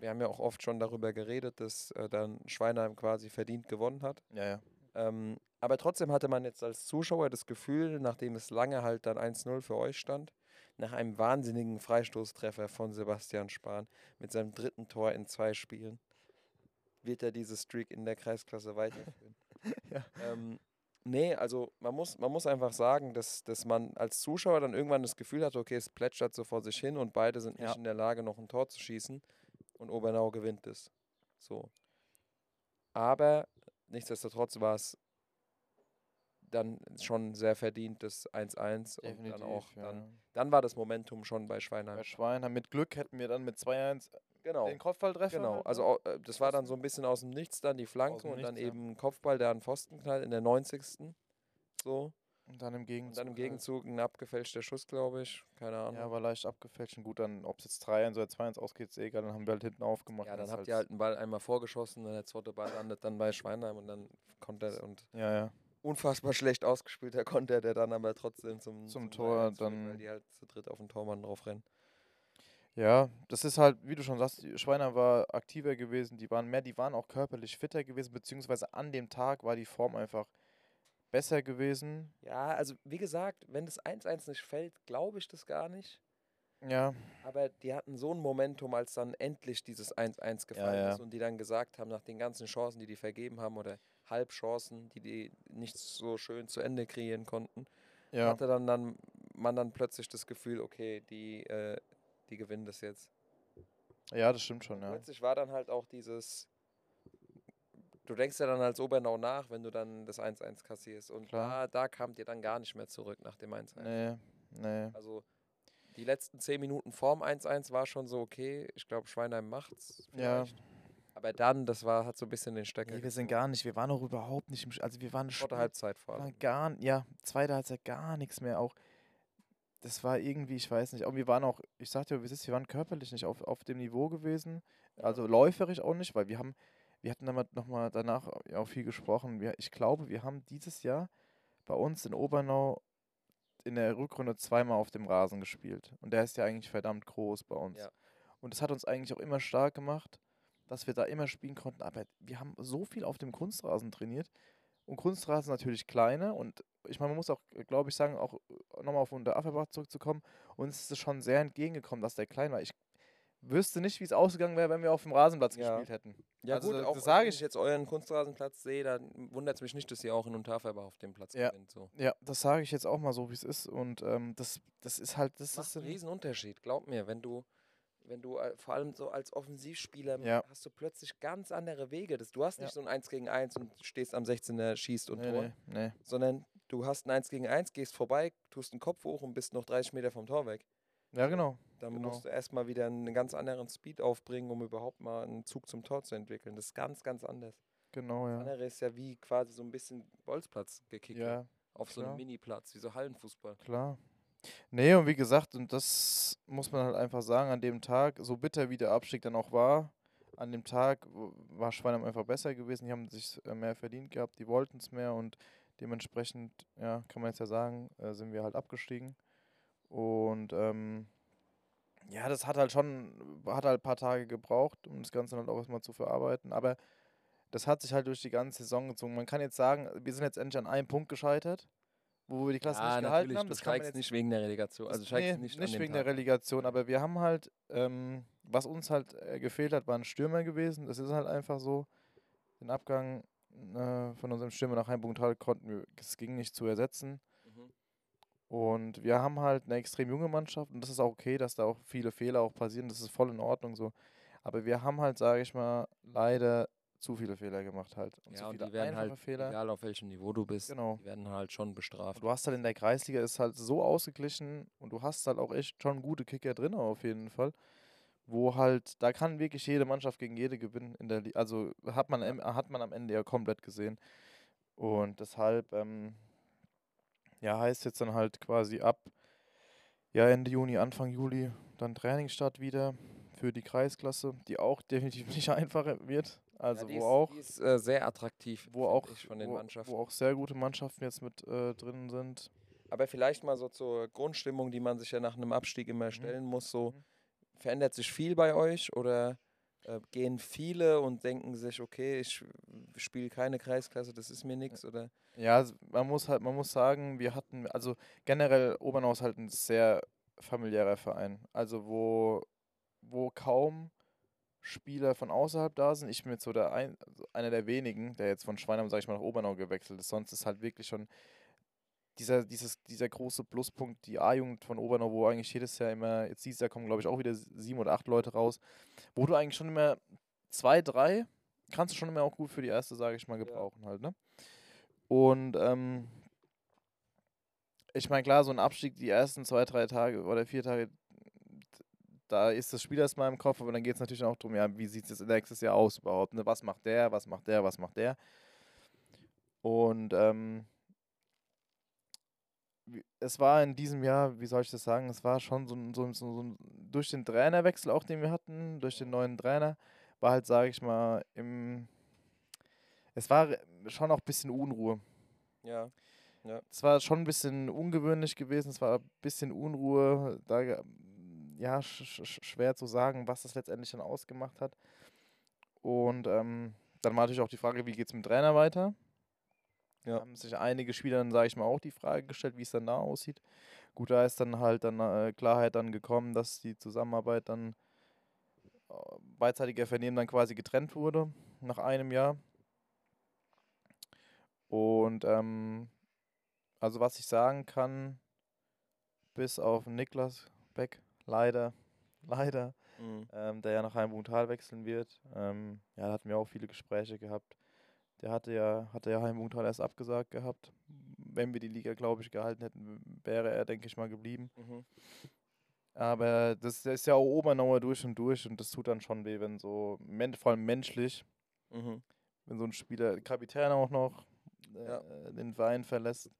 [SPEAKER 1] wir haben ja auch oft schon darüber geredet, dass äh, dann Schweinheim quasi verdient gewonnen hat.
[SPEAKER 2] Ja, ja.
[SPEAKER 1] Ähm, aber trotzdem hatte man jetzt als Zuschauer das Gefühl, nachdem es lange halt dann 1-0 für euch stand, nach einem wahnsinnigen Freistoßtreffer von Sebastian Spahn mit seinem dritten Tor in zwei Spielen, wird er diese Streak in der Kreisklasse weiterführen.
[SPEAKER 2] Ja.
[SPEAKER 1] ähm, nee, also man muss, man muss einfach sagen, dass, dass man als Zuschauer dann irgendwann das Gefühl hat, okay, es plätschert so vor sich hin und beide sind nicht
[SPEAKER 2] Ja.
[SPEAKER 1] in der Lage, noch ein Tor zu schießen und Obernau gewinnt es. So. Aber nichtsdestotrotz war es dann schon sehr verdient, das 1-1 und dann auch,
[SPEAKER 2] ja.
[SPEAKER 1] dann, dann war das Momentum schon bei Schweinheim.
[SPEAKER 2] Bei Schweinheim mit Glück hätten wir dann mit 2-1
[SPEAKER 1] Genau.
[SPEAKER 2] den Kopfballtreffer.
[SPEAKER 1] Genau,
[SPEAKER 2] halt
[SPEAKER 1] also au- äh, das war dann so ein bisschen aus dem Nichts dann die Flanke
[SPEAKER 2] dem
[SPEAKER 1] und dann
[SPEAKER 2] Nichts, ja.
[SPEAKER 1] eben ein Kopfball, der an Pfosten knallt in der 90. So.
[SPEAKER 2] Und dann im Gegenzug.
[SPEAKER 1] Und dann im
[SPEAKER 2] halt-
[SPEAKER 1] Gegenzug ein abgefälschter Schuss, glaube ich. Keine Ahnung.
[SPEAKER 2] Ja, war leicht abgefälscht. Und gut, dann, ob es jetzt 3-1 oder 2-1 ausgeht, ist eh egal. Dann haben wir halt hinten aufgemacht.
[SPEAKER 1] Ja, dann habt ihr halt einen Ball einmal vorgeschossen und der zweite Ball landet dann bei Schweinheim und dann konnte er und
[SPEAKER 2] Ja, ja.
[SPEAKER 1] unfassbar schlecht ausgespielter Konter, der dann aber trotzdem zum,
[SPEAKER 2] Zum Tor
[SPEAKER 1] 3-1 führt, weil
[SPEAKER 2] dann-
[SPEAKER 1] die halt zu dritt auf den Tormann drauf rennen.
[SPEAKER 2] Ja, das ist halt, wie du schon sagst, Schweiner war aktiver gewesen, die waren mehr, die waren auch körperlich fitter gewesen, beziehungsweise an dem Tag war die Form einfach besser gewesen.
[SPEAKER 1] Ja, also wie gesagt, wenn das 1-1 nicht fällt, glaube ich das gar nicht.
[SPEAKER 2] Ja,
[SPEAKER 1] Aber die hatten so ein Momentum, als dann endlich dieses 1-1 gefallen
[SPEAKER 2] ja.
[SPEAKER 1] ist und die dann gesagt haben, nach den ganzen Chancen, die die vergeben haben oder Halbchancen, die die nicht so schön zu Ende kreieren konnten,
[SPEAKER 2] ja,
[SPEAKER 1] hatte dann, dann man dann plötzlich das Gefühl, okay, die, äh, die gewinnen das jetzt.
[SPEAKER 2] ja, das stimmt schon, ja.
[SPEAKER 1] Plötzlich war dann halt auch dieses, du denkst ja dann als Obernau nach, wenn du dann das 1-1 kassierst und
[SPEAKER 2] Klar.
[SPEAKER 1] da, da kamt ihr dann gar nicht mehr zurück nach dem 1-1.
[SPEAKER 2] Nee, nee.
[SPEAKER 1] Also die letzten 10 Minuten vorm 1-1 war schon so okay. Ich glaube, Schweinheim macht's.
[SPEAKER 2] Ja.
[SPEAKER 1] Vielleicht. Aber dann, das war, hat so ein bisschen den Stecker.
[SPEAKER 2] Nee, wir sind gar nicht, wir waren auch überhaupt nicht im, also wir waren
[SPEAKER 1] Vor
[SPEAKER 2] Spiel-
[SPEAKER 1] der Halbzeit vor allem.
[SPEAKER 2] gar, ja, zweite Halbzeit gar nichts mehr. Auch das war irgendwie, ich weiß nicht, auch wir waren auch, ich sagte ja, wir waren körperlich nicht auf, auf dem Niveau gewesen, also läuferisch auch nicht, weil wir haben, wir hatten damit nochmal danach ja auch viel gesprochen. Wir, ich glaube, wir haben dieses Jahr bei uns in Obernau in der Rückrunde zweimal auf dem Rasen gespielt. Und der ist ja eigentlich verdammt groß bei uns.
[SPEAKER 1] Ja.
[SPEAKER 2] Und das hat uns eigentlich auch immer stark gemacht, dass wir da immer spielen konnten. Aber wir haben so viel auf dem Kunstrasen trainiert. Und Kunstrasen natürlich kleiner. Und ich meine, man muss auch, glaube ich, sagen, auch nochmal auf unter Affenbach zurückzukommen. Uns ist es schon sehr entgegengekommen, dass der klein war. Ich wüsste nicht, wie es ausgegangen wäre, wenn wir auf dem Rasenplatz
[SPEAKER 1] Ja.
[SPEAKER 2] gespielt hätten.
[SPEAKER 1] Ja
[SPEAKER 2] Also
[SPEAKER 1] gut,
[SPEAKER 2] das
[SPEAKER 1] auch
[SPEAKER 2] sage
[SPEAKER 1] wenn
[SPEAKER 2] ich-
[SPEAKER 1] ich jetzt euren Kunstrasenplatz sehe, dann wundert es mich nicht, dass ihr auch in Unterfärber auf dem Platz
[SPEAKER 2] Ja.
[SPEAKER 1] gewinnt. So.
[SPEAKER 2] Ja, das sage ich jetzt auch mal so, wie es ist. Und ähm, das, das ist halt, das
[SPEAKER 1] Das
[SPEAKER 2] ist
[SPEAKER 1] macht einen
[SPEAKER 2] ein-
[SPEAKER 1] riesen Unterschied, glaub mir, wenn du wenn du äh, vor allem so als Offensivspieler
[SPEAKER 2] Ja.
[SPEAKER 1] hast du plötzlich ganz andere Wege. Das, du hast nicht so ein 1 gegen 1 und stehst am 16er, schießt und
[SPEAKER 2] nee,
[SPEAKER 1] Tor,
[SPEAKER 2] nee, nee.
[SPEAKER 1] sondern du hast ein 1 gegen 1, gehst vorbei, tust den Kopf hoch und bist noch 30 Meter vom Tor weg.
[SPEAKER 2] Ja, genau.
[SPEAKER 1] Dann
[SPEAKER 2] Genau.
[SPEAKER 1] musst du erstmal wieder einen ganz anderen Speed aufbringen, um überhaupt mal einen Zug zum Tor zu entwickeln. Das ist ganz, ganz anders.
[SPEAKER 2] Genau,
[SPEAKER 1] Das
[SPEAKER 2] ja.
[SPEAKER 1] andere ist ja wie quasi so ein bisschen Bolzplatz gekickt.
[SPEAKER 2] Ja,
[SPEAKER 1] auf so einem
[SPEAKER 2] klar.
[SPEAKER 1] Mini-Platz, wie so Hallenfußball.
[SPEAKER 2] klar. Nee, und wie gesagt, und das muss man halt einfach sagen, an dem Tag, so bitter wie der Abstieg dann auch war, an dem Tag war Schweinheim einfach besser gewesen. Die haben sich äh, mehr verdient gehabt, die wollten es mehr und dementsprechend, ja, kann man jetzt ja sagen, äh, sind wir halt abgestiegen. Und ähm, ja, das hat halt schon, hat halt ein paar Tage gebraucht, um das Ganze halt auch erstmal zu verarbeiten. Aber das hat sich halt durch die ganze Saison gezogen. Man kann jetzt sagen, wir sind jetzt endlich an einem Punkt gescheitert, wo wir die Klasse nicht gehalten haben.
[SPEAKER 1] Du
[SPEAKER 2] Das kann
[SPEAKER 1] steigst
[SPEAKER 2] jetzt
[SPEAKER 1] nicht wegen der Relegation. Also
[SPEAKER 2] nee,
[SPEAKER 1] nicht,
[SPEAKER 2] nicht, wegen
[SPEAKER 1] Tag.
[SPEAKER 2] der Relegation, aber wir haben halt, ähm, was uns halt äh, gefehlt hat, war ein Stürmer gewesen. Das ist halt einfach so. Den Abgang äh, von unserem Stürmer nach Heimbuchtal konnten wir, es ging nicht zu ersetzen. Und wir haben halt eine extrem junge Mannschaft und das ist auch okay, dass da auch viele Fehler auch passieren. Das ist voll in Ordnung so. Aber wir haben halt, sage ich mal, leider zu viele Fehler gemacht halt.
[SPEAKER 1] Und ja, zu viele und die werden halt, Fehler. egal auf welchem Niveau du bist, genau. die werden halt schon bestraft.
[SPEAKER 2] Und du hast halt in der Kreisliga ist halt so ausgeglichen und du hast halt auch echt schon gute Kicker drin auf jeden Fall. Wo halt, da kann wirklich jede Mannschaft gegen jede gewinnen in der Also hat man, hat man am Ende ja komplett gesehen. Und deshalb, ähm, ja, heißt jetzt dann halt quasi ab ja, Ende Juni, Anfang Juli dann Trainingsstart wieder für die Kreisklasse, die auch definitiv nicht einfacher wird. Also ja, wo ist, auch
[SPEAKER 1] die ist äh, sehr attraktiv,
[SPEAKER 2] wo auch von den wo, Mannschaften, wo auch sehr gute Mannschaften jetzt mit äh, drin sind.
[SPEAKER 1] Aber vielleicht mal so zur Grundstimmung, die man sich ja nach einem Abstieg immer mhm. stellen muss. So mhm. verändert sich viel bei euch oder äh, gehen viele und denken sich, okay, ich spiele keine Kreisklasse, das ist mir nichts oder?
[SPEAKER 2] Ja, man muss halt, man muss sagen, wir hatten, also generell Obernau ist halt ein sehr familiärer Verein. Also wo, wo kaum Spieler von außerhalb da sind. Ich bin jetzt so der ein, also einer der wenigen, der jetzt von Schweinheim, sag ich mal, nach Obernau gewechselt ist. Sonst ist halt wirklich schon dieser, dieses, dieser große Pluspunkt, die A-Jugend von Obernau, wo eigentlich jedes Jahr immer, jetzt dieses Jahr kommen, glaube ich, auch wieder sieben oder acht Leute raus, wo du eigentlich schon immer zwei, drei, kannst du schon immer auch gut für die erste, sage ich mal, gebrauchen ja. halt, ne? Und, ähm, ich meine, klar, so ein Abstieg die ersten zwei, drei Tage oder vier Tage, da ist das Spiel erstmal im Kopf, aber dann geht es natürlich auch darum, ja, wie sieht es nächstes Jahr aus überhaupt, ne? Was macht der, was macht der, was macht der? Und, ähm, es war in diesem Jahr, wie soll ich das sagen, es war schon so, so, so, so durch den Trainerwechsel auch, den wir hatten, durch den neuen Trainer, war halt, sage ich mal, im, es war schon auch ein bisschen Unruhe.
[SPEAKER 1] Ja. ja.
[SPEAKER 2] Es war schon ein bisschen ungewöhnlich gewesen, es war ein bisschen Unruhe, da, ja, sch sch schwer zu sagen, was das letztendlich dann ausgemacht hat. Und ähm, dann war natürlich auch die Frage, wie geht es mit dem Trainer weiter? Ja. Haben sich einige Spieler dann, sage ich mal, auch die Frage gestellt, wie es dann da aussieht. Gut, da ist dann halt dann äh, Klarheit dann gekommen, dass die Zusammenarbeit dann äh, beidseitiger Vernehmen dann quasi getrennt wurde nach einem Jahr. Und ähm, also was ich sagen kann, bis auf Niklas Beck, leider, leider, mhm. ähm, der ja nach Heimbuchtal wechseln wird. Ähm, ja, da hatten wir auch viele Gespräche gehabt. Der hatte ja, hatte ja Heimbuchtal erst abgesagt gehabt. Wenn wir die Liga, glaube ich, gehalten hätten, wäre er, denke ich mal, geblieben. Mhm. Aber das, ist ja auch Obernauer durch und durch und das tut dann schon weh, wenn so, vor allem menschlich, mhm. wenn so ein Spieler, Kapitän auch noch, äh, ja. den Verein verlässt.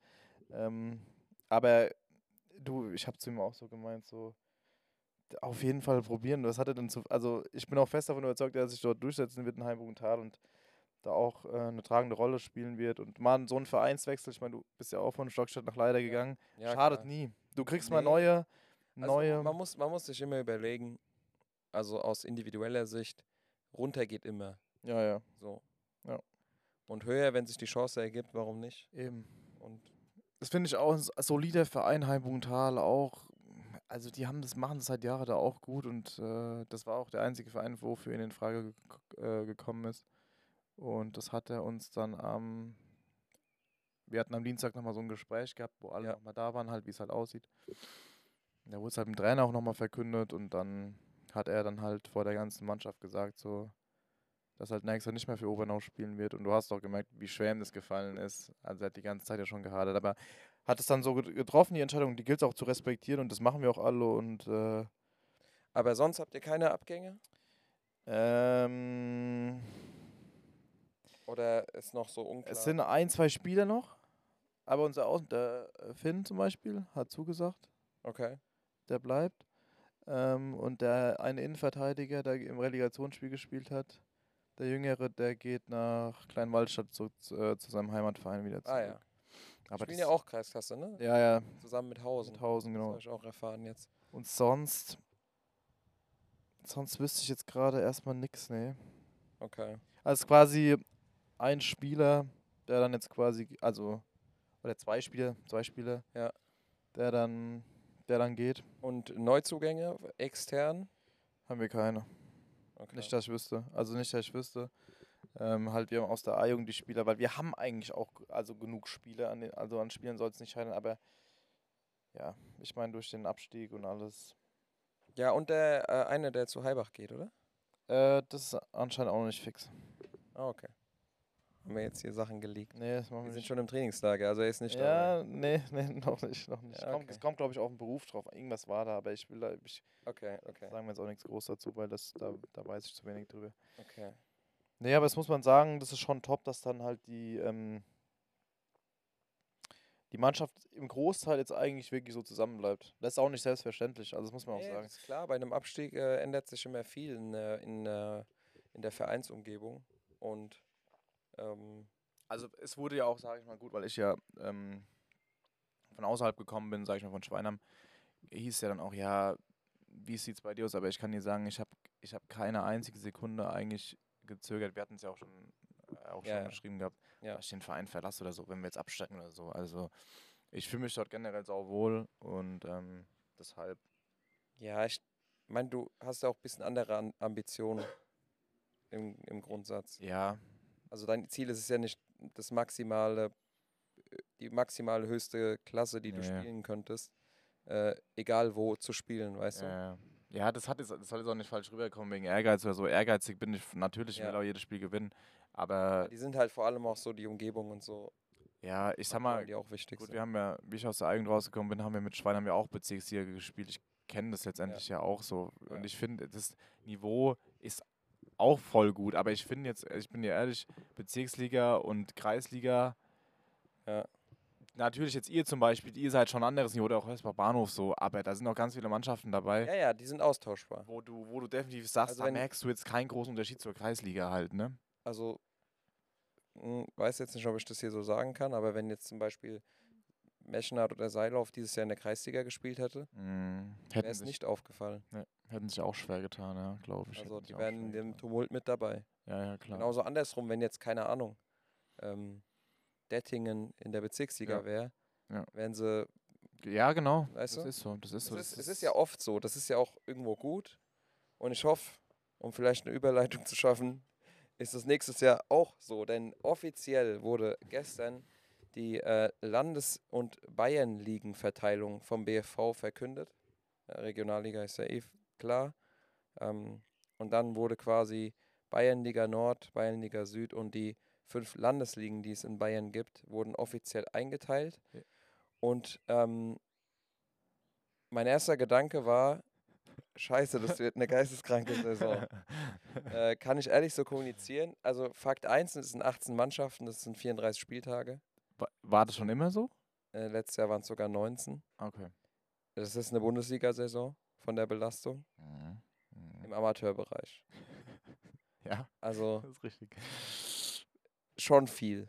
[SPEAKER 2] Ähm, aber du, ich habe zu ihm auch so gemeint, so, auf jeden Fall probieren. Was hat er denn zu, also ich bin auch fest davon überzeugt, dass er sich dort durchsetzen wird in Heimbuchtal und da auch äh, eine tragende Rolle spielen wird. Und mal so ein Vereinswechsel, ich meine, du bist ja auch von Stockstadt nach Leider gegangen, ja, schadet klar. nie. Du kriegst nee. mal neue, neue.
[SPEAKER 1] Also man, muss, man muss sich immer überlegen, also aus individueller Sicht, runter geht immer.
[SPEAKER 2] Ja, ja.
[SPEAKER 1] So.
[SPEAKER 2] Ja.
[SPEAKER 1] Und höher, wenn sich die Chance ergibt, warum nicht?
[SPEAKER 2] Eben. Und das finde ich auch ein solider Verein, Heimbugental auch. Also die haben das, machen das seit Jahren da auch gut und äh, das war auch der einzige Verein, wofür ihn in Frage äh, gekommen ist. Und das hat er uns dann am. wir hatten am Dienstag nochmal so ein Gespräch gehabt, wo alle ja. nochmal da waren, halt, wie es halt aussieht. Da wurde es halt dem Trainer auch nochmal verkündet und dann hat er dann halt vor der ganzen Mannschaft gesagt, so, dass halt Jahr nicht mehr für Obernau spielen wird. Und du hast auch gemerkt, wie schwer ihm das gefallen ist. Also er hat die ganze Zeit ja schon gehadert. Aber hat es dann so getroffen, die Entscheidung, die gilt es auch zu respektieren und das machen wir auch alle. Und, äh
[SPEAKER 1] Aber sonst habt ihr keine Abgänge?
[SPEAKER 2] Ähm.
[SPEAKER 1] Oder ist noch so unklar?
[SPEAKER 2] Es sind ein, zwei Spieler noch. Aber unser Außen, der Finn zum Beispiel, hat zugesagt.
[SPEAKER 1] Okay.
[SPEAKER 2] Der bleibt. Ähm, und der eine Innenverteidiger, der im Relegationsspiel gespielt hat, der Jüngere, der geht nach Kleinwaldstadt zu, äh, zu seinem Heimatverein wieder zurück. Ah
[SPEAKER 1] ja. Aber Spielen ja auch Kreisklasse, ne?
[SPEAKER 2] Ja, ja.
[SPEAKER 1] Zusammen mit Hausen. Mit
[SPEAKER 2] Hausen, genau.
[SPEAKER 1] Das habe ich auch erfahren jetzt.
[SPEAKER 2] Und sonst, sonst wüsste ich jetzt gerade erstmal nichts, ne.
[SPEAKER 1] Okay.
[SPEAKER 2] Also quasi ein Spieler, der dann jetzt quasi, also, oder zwei Spieler, zwei Spieler,
[SPEAKER 1] ja.
[SPEAKER 2] der dann, der dann geht.
[SPEAKER 1] Und Neuzugänge extern?
[SPEAKER 2] Haben wir keine. Okay. Nicht, dass ich wüsste. Also nicht, dass ich wüsste. Ähm, halt, wir haben aus der A-Jugend die Spieler, weil wir haben eigentlich auch also genug Spieler, an den, also an Spielen soll es nicht scheitern, aber ja, ich meine durch den Abstieg und alles.
[SPEAKER 1] Ja, und der äh, eine, der zu Heibach geht, oder?
[SPEAKER 2] Äh, das ist anscheinend auch noch nicht fix.
[SPEAKER 1] Ah, okay. Haben wir jetzt hier Sachen geleakt.
[SPEAKER 2] Nee, das machen
[SPEAKER 1] Wir
[SPEAKER 2] wir
[SPEAKER 1] sind schon im Trainingslager, also er ist nicht
[SPEAKER 2] ja, nee, nee, noch nicht, noch nicht.
[SPEAKER 1] Ja,
[SPEAKER 2] Kommt,
[SPEAKER 1] okay.
[SPEAKER 2] es kommt, glaube ich, auf den Beruf drauf. Irgendwas war da, aber ich will da, ich
[SPEAKER 1] da. Okay, okay,
[SPEAKER 2] sagen wir jetzt auch nichts groß dazu, weil das, da, da weiß ich zu wenig drüber.
[SPEAKER 1] okay.
[SPEAKER 2] Nee, aber das muss man sagen, das ist schon top, dass dann halt die, ähm, die Mannschaft im Großteil jetzt eigentlich wirklich so zusammenbleibt. Das ist auch nicht selbstverständlich, also das muss man auch
[SPEAKER 1] Nee,
[SPEAKER 2] sagen.
[SPEAKER 1] ist klar, bei einem Abstieg äh, ändert sich immer viel in, in, in der Vereinsumgebung. Und ähm,
[SPEAKER 2] Also es wurde ja auch, sage ich mal, gut, weil ich ja ähm, von außerhalb gekommen bin, sage ich mal, von Schweinheim, hieß ja dann auch, ja, wie sieht es bei dir aus? Aber ich kann dir sagen, ich habe ich hab keine einzige Sekunde eigentlich gezögert. Wir hatten es ja auch schon, äh, auch
[SPEAKER 1] Ja,
[SPEAKER 2] schon
[SPEAKER 1] ja.
[SPEAKER 2] geschrieben gehabt,
[SPEAKER 1] Ja.
[SPEAKER 2] dass ich den Verein verlasse oder so, wenn wir jetzt absteigen oder so. Also ich fühle mich dort generell sau wohl und ähm, deshalb,
[SPEAKER 1] ja, ich meine, du hast ja auch ein bisschen andere An Ambitionen im, im Grundsatz.
[SPEAKER 2] ja,
[SPEAKER 1] Also dein Ziel ist es ja nicht das maximale, die maximal höchste Klasse, die du
[SPEAKER 2] Nee.
[SPEAKER 1] spielen könntest, äh, egal wo zu spielen, weißt du?
[SPEAKER 2] äh, ja, das, hat jetzt, das soll jetzt auch nicht falsch rüberkommen wegen Ehrgeiz oder so. Ehrgeizig bin ich natürlich, ich will
[SPEAKER 1] Ja.
[SPEAKER 2] auch jedes Spiel gewinnen. Aber
[SPEAKER 1] Die sind halt vor allem auch so die Umgebung und so,
[SPEAKER 2] ja, ich sag mal,
[SPEAKER 1] die auch wichtig
[SPEAKER 2] Gut,
[SPEAKER 1] sind.
[SPEAKER 2] wir haben ja, wie ich aus der Eigend rausgekommen bin, haben wir mit Schwein haben wir auch Bezirksliga gespielt. Ich kenne das letztendlich ja, auch so. Und
[SPEAKER 1] Ja.
[SPEAKER 2] ich finde, das Niveau ist auch voll gut. Aber ich finde jetzt, ich bin ja ehrlich, Bezirksliga und Kreisliga.
[SPEAKER 1] Ja.
[SPEAKER 2] Natürlich jetzt ihr zum Beispiel, ihr seid schon anderes Niveau oder auch Hösbach Bahnhof so, aber da sind auch ganz viele Mannschaften dabei,
[SPEAKER 1] Ja, ja, die sind austauschbar.
[SPEAKER 2] wo du, wo du definitiv sagst,
[SPEAKER 1] Also
[SPEAKER 2] da merkst du jetzt keinen großen Unterschied zur Kreisliga halt, ne?
[SPEAKER 1] Also, hm, weiß jetzt nicht, ob ich das hier so sagen kann, aber wenn jetzt zum Beispiel Meschenhardt oder Seilauf dieses Jahr in der Kreisliga gespielt hätte,
[SPEAKER 2] Mhm.
[SPEAKER 1] wäre es nicht aufgefallen.
[SPEAKER 2] ne, hätten sich auch schwer getan, ja, glaube ich.
[SPEAKER 1] Also
[SPEAKER 2] hätten
[SPEAKER 1] die wären in dem. Tumult mit dabei.
[SPEAKER 2] Ja, ja, klar.
[SPEAKER 1] Genauso andersrum, wenn jetzt, keine Ahnung, ähm, Dettingen in der Bezirksliga
[SPEAKER 2] Ja.
[SPEAKER 1] wäre,
[SPEAKER 2] Ja.
[SPEAKER 1] wären sie,
[SPEAKER 2] Ja, genau.
[SPEAKER 1] Weißt
[SPEAKER 2] das
[SPEAKER 1] du?
[SPEAKER 2] ist so. Das ist
[SPEAKER 1] es
[SPEAKER 2] so.
[SPEAKER 1] ist,
[SPEAKER 2] das
[SPEAKER 1] es ist ja oft so, das ist ja auch irgendwo gut und ich hoffe, um vielleicht eine Überleitung zu schaffen, ist es nächstes Jahr auch so, denn offiziell wurde gestern die äh, Landes- und Bayernligenverteilung vom BFV verkündet. Regionalliga ist ja eh klar. Ähm, und dann wurde quasi Bayernliga Nord, Bayernliga Süd und die fünf Landesligen, die es in Bayern gibt, wurden offiziell eingeteilt.
[SPEAKER 2] Ja.
[SPEAKER 1] Und ähm, mein erster Gedanke war, scheiße, das wird eine geisteskranke Saison. äh, kann ich ehrlich so kommunizieren? Also Fakt 1, es sind 18 Mannschaften, das sind 34 Spieltage.
[SPEAKER 2] Wa- War das schon immer so?
[SPEAKER 1] Äh, letztes Jahr waren es sogar 19.
[SPEAKER 2] Okay.
[SPEAKER 1] Das ist eine Bundesliga-Saison von der Belastung
[SPEAKER 2] Mhm. Mhm.
[SPEAKER 1] im Amateurbereich.
[SPEAKER 2] Ja,
[SPEAKER 1] Also
[SPEAKER 2] das ist richtig.
[SPEAKER 1] schon viel,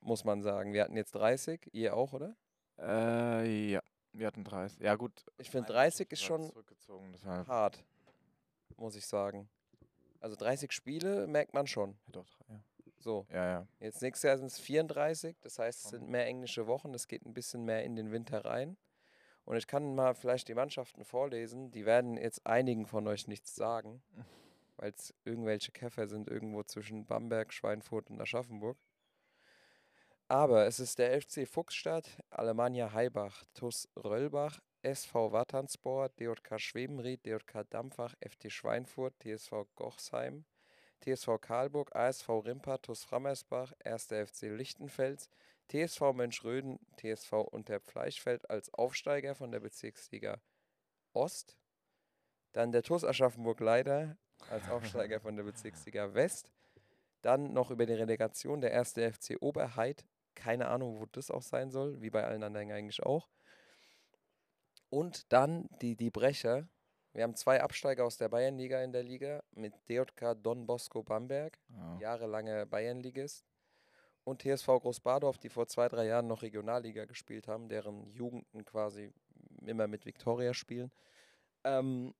[SPEAKER 1] muss man sagen. Wir hatten jetzt 30, ihr auch, oder?
[SPEAKER 2] Äh, ja. Wir hatten 30. Ja, gut.
[SPEAKER 1] Ich finde
[SPEAKER 2] Nein,
[SPEAKER 1] 30
[SPEAKER 2] das
[SPEAKER 1] ist schon hart, muss ich sagen. Also 30 Spiele merkt man schon.
[SPEAKER 2] Ja, doch, ja.
[SPEAKER 1] So,
[SPEAKER 2] Ja, ja.
[SPEAKER 1] jetzt nächstes Jahr sind es 34, das heißt, es sind mehr englische Wochen, das geht ein bisschen mehr in den Winter rein. Und ich kann mal vielleicht die Mannschaften vorlesen, die werden jetzt einigen von euch nichts sagen, weil es irgendwelche Käfer sind irgendwo zwischen Bamberg, Schweinfurt und Aschaffenburg. Aber es ist der FC Fuchsstadt, Alemannia Heibach, TuS Röllbach, SV Watternspor, DJK Schwebenried, DJK Dampfach, FT Schweinfurt, TSV Gochsheim, TSV Karlburg, ASV Rimpa, TuS Frammersbach, 1. FC Lichtenfels, TSV Mönchröden, TSV Unterpfleischfeld als Aufsteiger von der Bezirksliga Ost. Dann der TuS Aschaffenburg leider als Aufsteiger von der Bezirksliga West. Dann noch über die Relegation der 1. FC Oberheid. Keine Ahnung, wo das auch sein soll, wie bei allen anderen eigentlich auch. Und dann die, die Brecher. Wir haben zwei Absteiger aus der Bayernliga in der Liga mit DJK Don Bosco Bamberg,
[SPEAKER 2] ja.
[SPEAKER 1] jahrelange Bayernligist. Und TSV Großbadorf, die vor zwei, drei Jahren noch Regionalliga gespielt haben, deren Jugenden quasi immer mit Viktoria spielen. Ähm,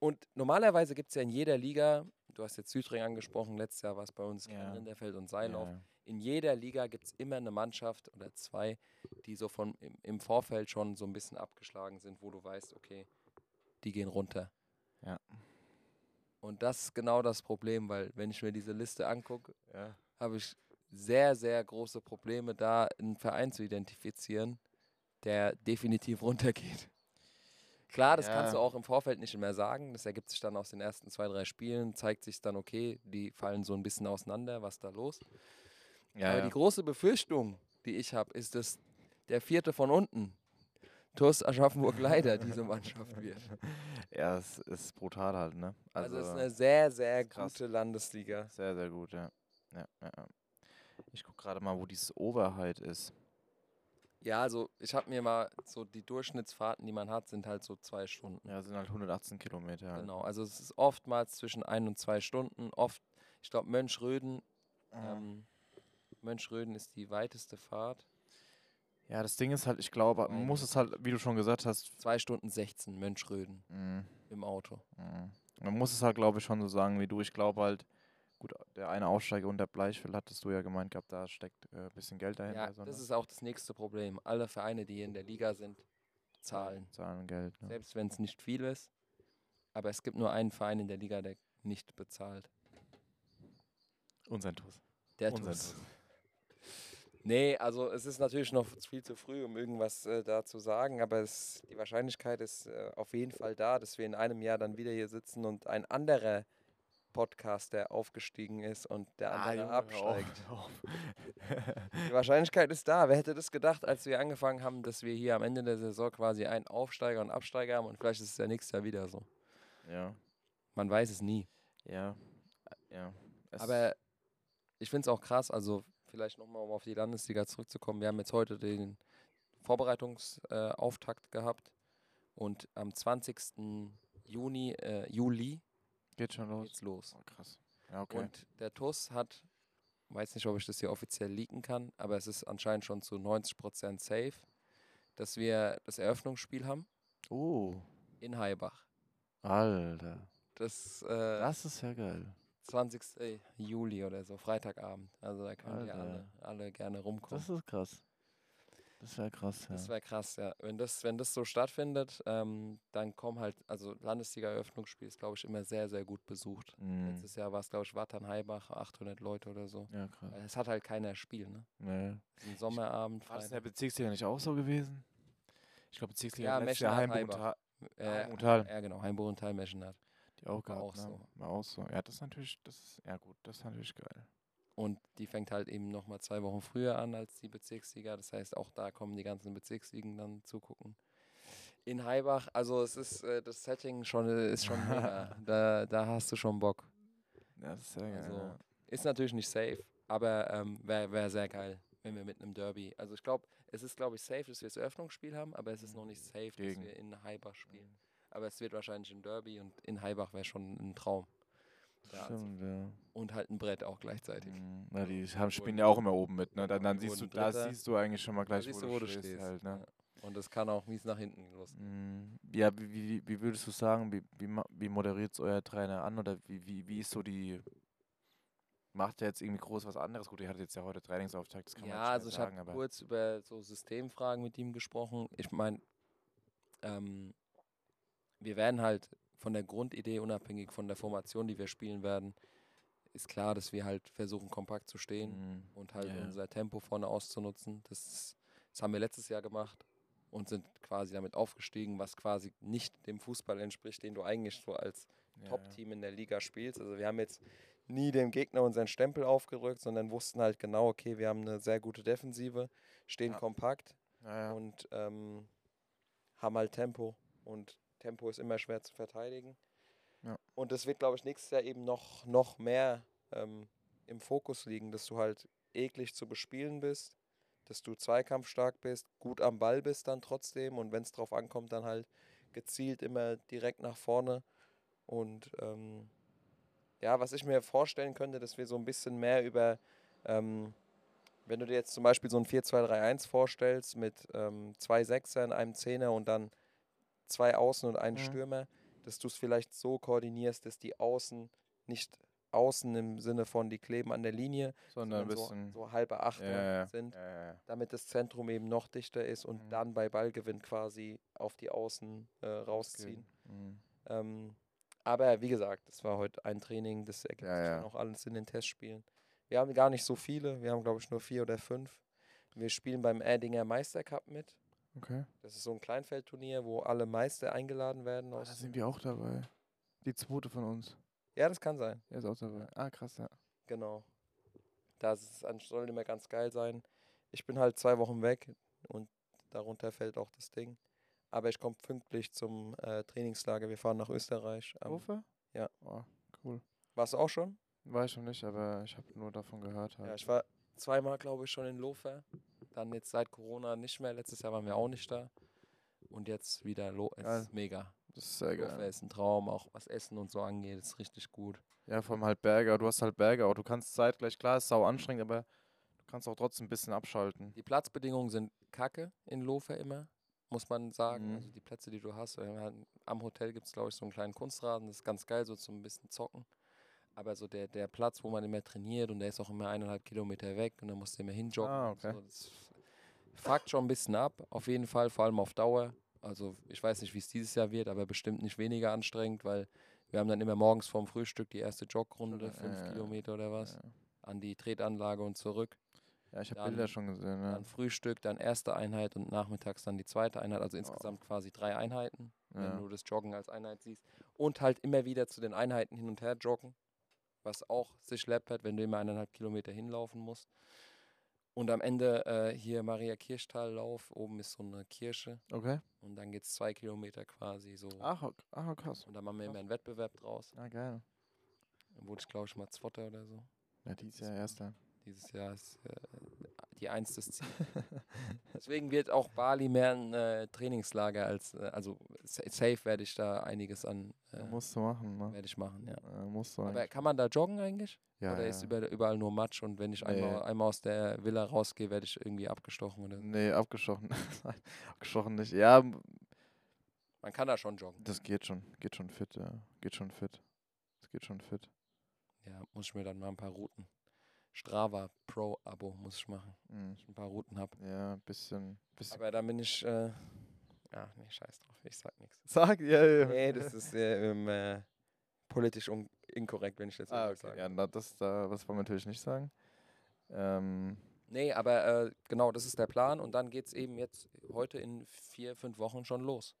[SPEAKER 1] und normalerweise gibt es ja in jeder Liga, du hast jetzt Südring angesprochen, letztes Jahr war es bei uns
[SPEAKER 2] Ja.
[SPEAKER 1] Rinderfeld und Seilauf.
[SPEAKER 2] Ja,
[SPEAKER 1] In jeder Liga gibt es immer eine Mannschaft oder zwei, die so von im, im Vorfeld schon so ein bisschen abgeschlagen sind, wo du weißt, okay, die gehen runter.
[SPEAKER 2] Ja.
[SPEAKER 1] Und das ist genau das Problem, weil wenn ich mir diese Liste angucke,
[SPEAKER 2] ja.
[SPEAKER 1] habe ich sehr, sehr große Probleme, da einen Verein zu identifizieren, der definitiv runtergeht. Klar, das kannst du
[SPEAKER 2] Ja.
[SPEAKER 1] auch im Vorfeld nicht mehr sagen. Das ergibt sich dann aus den ersten zwei, drei Spielen, zeigt sich dann, okay, die fallen so ein bisschen auseinander, was da los.
[SPEAKER 2] Ja,
[SPEAKER 1] Aber
[SPEAKER 2] ja.
[SPEAKER 1] die große Befürchtung, die ich habe, ist, dass der vierte von unten, TuS Aschaffenburg leider diese Mannschaft wird.
[SPEAKER 2] ja, es ist brutal halt, ne?
[SPEAKER 1] Also,
[SPEAKER 2] Also,
[SPEAKER 1] es ist eine sehr, sehr
[SPEAKER 2] krass.
[SPEAKER 1] gute Landesliga.
[SPEAKER 2] sehr, sehr gut, ja. ja, ja. Ich gucke gerade mal, wo dieses Overheit ist.
[SPEAKER 1] Ja, also ich habe mir mal so die Durchschnittsfahrten, die man hat, sind halt so zwei Stunden.
[SPEAKER 2] Ja, sind halt 118 Kilometer. Halt.
[SPEAKER 1] Genau, also es ist oftmals zwischen ein und zwei Stunden. Oft, ich glaube, Mönchröden,
[SPEAKER 2] Ja.
[SPEAKER 1] ähm, Mönchröden ist die weiteste Fahrt.
[SPEAKER 2] Ja, das Ding ist halt, ich glaube, man muss es halt, wie du schon gesagt hast,
[SPEAKER 1] Zwei Stunden 16 Mönchröden
[SPEAKER 2] mh,
[SPEAKER 1] im Auto.
[SPEAKER 2] mh. man muss es halt, glaube ich, schon so sagen wie du. Ich glaube halt, gut, der eine Aufsteiger unter Bleichfeld hattest du ja gemeint gehabt, da steckt ein äh, bisschen Geld dahinter.
[SPEAKER 1] Ja, das ist auch das nächste Problem. Alle Vereine, die in der Liga sind, zahlen.
[SPEAKER 2] Zahlen Geld. Ne?
[SPEAKER 1] Selbst wenn es nicht viel ist. Aber es gibt nur einen Verein in der Liga, der nicht bezahlt.
[SPEAKER 2] Unser TuS.
[SPEAKER 1] Der
[SPEAKER 2] Unser
[SPEAKER 1] TuS. Nee, also es ist natürlich noch viel zu früh, um irgendwas äh, da zu sagen, aber es, die Wahrscheinlichkeit ist äh, auf jeden Fall da, dass wir in einem Jahr dann wieder hier sitzen und ein anderer Podcast, der aufgestiegen ist und der
[SPEAKER 2] Ah,
[SPEAKER 1] andere
[SPEAKER 2] auf,
[SPEAKER 1] absteigt.
[SPEAKER 2] hör auf.
[SPEAKER 1] Die Wahrscheinlichkeit ist da. Wer hätte das gedacht, als wir angefangen haben, dass wir hier am Ende der Saison quasi einen Aufsteiger und Absteiger haben und vielleicht ist es ja nächstes Jahr wieder so.
[SPEAKER 2] ja,
[SPEAKER 1] Man weiß es nie.
[SPEAKER 2] ja, äh, ja. Es-
[SPEAKER 1] Aber ich finde es auch krass, also vielleicht nochmal, um auf die Landesliga zurückzukommen. Wir haben jetzt heute den Vorbereitungsauftakt äh, gehabt und am 20. Juni, äh, Juli
[SPEAKER 2] geht schon los.
[SPEAKER 1] geht's los.
[SPEAKER 2] Oh, krass. Ja, okay.
[SPEAKER 1] Und der TUS hat, weiß nicht, ob ich das hier offiziell leaken kann, aber es ist anscheinend schon zu 90% safe, dass wir das Eröffnungsspiel haben
[SPEAKER 2] oh,
[SPEAKER 1] in Heibach.
[SPEAKER 2] Alter.
[SPEAKER 1] Das, äh,
[SPEAKER 2] Das ist ja geil.
[SPEAKER 1] 20. Juli oder so, Freitagabend. Also da können ja
[SPEAKER 2] Alter.
[SPEAKER 1] alle, alle gerne rumkommen.
[SPEAKER 2] Das ist krass. Das wäre krass, ja.
[SPEAKER 1] Das wäre krass, ja. Wenn das, wenn das so stattfindet, ähm, dann kommen halt, also Landesliga-Eröffnungsspiel ist, glaube ich, immer sehr, sehr gut besucht.
[SPEAKER 2] Mhm.
[SPEAKER 1] Letztes Jahr war es, glaube ich, Wattern Heibach, 800 Leute oder so.
[SPEAKER 2] Ja, krass.
[SPEAKER 1] Es hat halt keiner Spiel, ne?
[SPEAKER 2] Nee.
[SPEAKER 1] Ein Sommerabend,
[SPEAKER 2] War das in der. Bezirksliga nicht auch so gewesen? Ich glaube, Bezirksliga
[SPEAKER 1] Ja,
[SPEAKER 2] hat letztes Jahr Heimburg und,
[SPEAKER 1] Äh,
[SPEAKER 2] Heim und Hall.
[SPEAKER 1] ja, genau, Heimburg und Teilmeschenat.
[SPEAKER 2] Auch gehabt,
[SPEAKER 1] auch
[SPEAKER 2] ne?
[SPEAKER 1] so.
[SPEAKER 2] War auch so. Ja, das ist natürlich, das ist, ja gut, das ist natürlich geil.
[SPEAKER 1] Und die fängt halt eben nochmal zwei Wochen früher an als die Bezirksliga. Das heißt, auch da kommen die ganzen Bezirksligen dann zugucken. In Heibach, also es ist äh, das Setting schon, äh, ist schon mega. Da, da hast du schon Bock.
[SPEAKER 2] Ja, das ist sehr geil.
[SPEAKER 1] Also,
[SPEAKER 2] ja.
[SPEAKER 1] Ist natürlich nicht safe, aber ähm, wäre wär sehr geil, wenn wir mit einem Derby. Also ich glaube, es ist, glaube ich, safe, dass wir das Eröffnungsspiel haben, aber es ist noch nicht safe,
[SPEAKER 2] Gegen.
[SPEAKER 1] dass wir in Heibach spielen. Aber es wird wahrscheinlich ein Derby und in Heibach wäre schon ein Traum. Ja, also,
[SPEAKER 2] Stimmt, ja.
[SPEAKER 1] und halt ein Brett auch gleichzeitig.
[SPEAKER 2] Mhm. Ja, die haben, spielen ja auch immer oben mit, ne? Dann,
[SPEAKER 1] Ja,
[SPEAKER 2] dann siehst du, da siehst du eigentlich schon mal gleich,
[SPEAKER 1] siehst
[SPEAKER 2] wo, du stehst, halt, ne?
[SPEAKER 1] Ja. Und das kann auch mies nach hinten losgehen.
[SPEAKER 2] Mhm. Ja, wie, wie, wie würdest du sagen, wie, wie, moderiert es euer Trainer an oder wie, wie, wie ist so die. Macht er jetzt irgendwie groß was anderes? Gut, ihr hattet jetzt ja heute Trainingsauftakt, das kann
[SPEAKER 1] Ja,
[SPEAKER 2] man
[SPEAKER 1] also ich
[SPEAKER 2] mehr
[SPEAKER 1] habe
[SPEAKER 2] sagen, aber.
[SPEAKER 1] kurz über so Systemfragen mit ihm gesprochen. Ich meine, ähm, wir werden halt von der Grundidee, unabhängig von der Formation, die wir spielen werden, ist klar, dass wir halt versuchen, kompakt zu stehen
[SPEAKER 2] Mhm.
[SPEAKER 1] und halt
[SPEAKER 2] ja.
[SPEAKER 1] unser Tempo vorne auszunutzen. Das, das haben wir letztes Jahr gemacht und sind quasi damit aufgestiegen, was quasi nicht dem Fußball entspricht, den du eigentlich so als
[SPEAKER 2] Ja,
[SPEAKER 1] Top-Team in der Liga spielst. Also wir haben jetzt nie dem Gegner unseren Stempel aufgedrückt, sondern wussten halt genau, okay, wir haben eine sehr gute Defensive, stehen
[SPEAKER 2] Ja.
[SPEAKER 1] kompakt
[SPEAKER 2] ja.
[SPEAKER 1] und ähm, haben halt Tempo. Und Tempo ist immer schwer zu verteidigen.
[SPEAKER 2] Ja.
[SPEAKER 1] Und das wird, glaube ich, nächstes Jahr eben noch, noch mehr ähm, im Fokus liegen, dass du halt eklig zu bespielen bist, dass du zweikampfstark bist, gut am Ball bist dann trotzdem und wenn es drauf ankommt, dann halt gezielt immer direkt nach vorne. Und ähm, ja, was ich mir vorstellen könnte, dass wir so ein bisschen mehr über, ähm, wenn du dir jetzt zum Beispiel so ein 4-2-3-1 vorstellst mit ähm, zwei Sechser in einem Zehner und dann zwei Außen und einen
[SPEAKER 2] Mhm.
[SPEAKER 1] Stürmer, dass du es vielleicht so koordinierst, dass die Außen nicht außen im Sinne von die kleben an der Linie,
[SPEAKER 2] Sondern
[SPEAKER 1] sondern so, so halbe Achter
[SPEAKER 2] ja,
[SPEAKER 1] sind,
[SPEAKER 2] ja.
[SPEAKER 1] damit das Zentrum eben noch dichter ist und
[SPEAKER 2] Mhm.
[SPEAKER 1] dann bei Ballgewinn quasi auf die Außen äh, rausziehen.
[SPEAKER 2] Mhm.
[SPEAKER 1] Ähm, aber wie gesagt, das war heute ein Training, das ergibt
[SPEAKER 2] Ja,
[SPEAKER 1] sich
[SPEAKER 2] ja.
[SPEAKER 1] auch alles in den Testspielen. Wir haben gar nicht so viele, wir haben glaube ich nur vier oder fünf. Wir spielen beim Erdinger Meistercup mit.
[SPEAKER 2] Okay.
[SPEAKER 1] Das ist so ein Kleinfeldturnier, wo alle Meister eingeladen werden.
[SPEAKER 2] Ah, da sind wir auch dabei. Die zweite von uns.
[SPEAKER 1] ja, das kann sein.
[SPEAKER 2] Er ist auch dabei. Ah, krass, ja.
[SPEAKER 1] Genau. Das soll immer ganz geil sein. Ich bin halt zwei Wochen weg und darunter fällt auch das Ding. Aber ich komme pünktlich zum äh, Trainingslager. Wir fahren nach Österreich. am-
[SPEAKER 2] Hofer?
[SPEAKER 1] ja.
[SPEAKER 2] Oh, cool.
[SPEAKER 1] Warst du auch schon?
[SPEAKER 2] Weiß schon nicht, aber ich habe nur davon gehört. Halt.
[SPEAKER 1] Ja, ich war zweimal, glaube ich, schon in Lofer. Dann jetzt seit Corona nicht mehr. Letztes Jahr waren wir auch nicht da. Und jetzt wieder Lo ist mega.
[SPEAKER 2] das ist sehr geil.
[SPEAKER 1] ist ein Traum, auch was Essen und so angeht, ist richtig gut.
[SPEAKER 2] Ja, vor allem halt Berger. Du hast halt Berger. auch. Du kannst zeitgleich, klar, ist sau anstrengend, aber du kannst auch trotzdem ein bisschen abschalten.
[SPEAKER 1] Die Platzbedingungen sind kacke in Lofer immer, muss man sagen.
[SPEAKER 2] Mhm.
[SPEAKER 1] Also die Plätze, die du hast. halt Am Hotel gibt es, glaube ich, so einen kleinen Kunstrasen. Das ist ganz geil, so zum ein bisschen zocken. Aber so der, der Platz, wo man immer trainiert und der ist auch immer eineinhalb Kilometer weg und dann musst du immer hinjoggen.
[SPEAKER 2] Ah, okay.
[SPEAKER 1] So. Fuckt schon ein bisschen ab, auf jeden Fall, vor allem auf Dauer. Also ich weiß nicht, wie es dieses Jahr wird, aber bestimmt nicht weniger anstrengend, weil wir haben dann immer morgens vorm Frühstück die erste Joggrunde,
[SPEAKER 2] Ja,
[SPEAKER 1] fünf
[SPEAKER 2] ja.
[SPEAKER 1] Kilometer oder was,
[SPEAKER 2] Ja,
[SPEAKER 1] an die Tretanlage und zurück.
[SPEAKER 2] ja ich habe Bilder schon gesehen. Ja.
[SPEAKER 1] Dann Frühstück, dann erste Einheit und nachmittags dann die zweite Einheit. Also insgesamt quasi drei Einheiten, wenn du das Joggen als Einheit siehst. Und halt immer wieder zu den Einheiten hin und her joggen, was auch sich läppert, wenn du immer eineinhalb Kilometer hinlaufen musst. Und am Ende äh, hier Maria Kirchtal-Lauf, oben ist so eine Kirche
[SPEAKER 2] Okay.
[SPEAKER 1] und dann geht es zwei Kilometer quasi so.
[SPEAKER 2] Ach, ach krass.
[SPEAKER 1] Und dann machen wir immer einen Wettbewerb draus.
[SPEAKER 2] Ah, geil.
[SPEAKER 1] Dann wurde ich, glaube ich, mal Zweiter oder so.
[SPEAKER 2] Ja, die ist ja erster.
[SPEAKER 1] Dieses Jahr ist äh, die Eins des Ziels. Deswegen wird auch Bali mehr ein äh, Trainingslager als, äh, also sa- safe werde ich da einiges an, äh,
[SPEAKER 2] musst du machen, ne?
[SPEAKER 1] werde ich machen, ja.
[SPEAKER 2] Äh, musst du
[SPEAKER 1] Aber
[SPEAKER 2] eigentlich.
[SPEAKER 1] kann man da joggen eigentlich?
[SPEAKER 2] Ja,
[SPEAKER 1] Oder
[SPEAKER 2] ja.
[SPEAKER 1] ist über, überall nur Matsch und wenn ich
[SPEAKER 2] Nee.
[SPEAKER 1] einmal, einmal aus der Villa rausgehe, werde ich irgendwie abgestochen oder
[SPEAKER 2] Nee, abgestochen. Abgestochen nicht. Ja,
[SPEAKER 1] Man kann da schon joggen.
[SPEAKER 2] das geht schon. Geht schon fit, ja. Geht schon fit. Das geht schon fit.
[SPEAKER 1] Ja, muss ich mir dann mal ein paar Routen. Strava Pro Abo muss ich machen,
[SPEAKER 2] Mhm.
[SPEAKER 1] ich ein paar Routen habe.
[SPEAKER 2] Ja, ein bisschen. bisschen
[SPEAKER 1] Aber dann bin ich, äh, ja, nee, scheiß drauf, ich sag nichts.
[SPEAKER 2] Sag, ja, ja.
[SPEAKER 1] Nee, das ist äh, ähm, äh, politisch inkorrekt, wenn ich das
[SPEAKER 2] Ah, okay.
[SPEAKER 1] sage.
[SPEAKER 2] Ja, das, da, das wollen wir natürlich nicht sagen. Ähm,
[SPEAKER 1] Nee, aber äh, genau, das ist der Plan und dann geht es eben jetzt heute in vier, fünf Wochen schon los.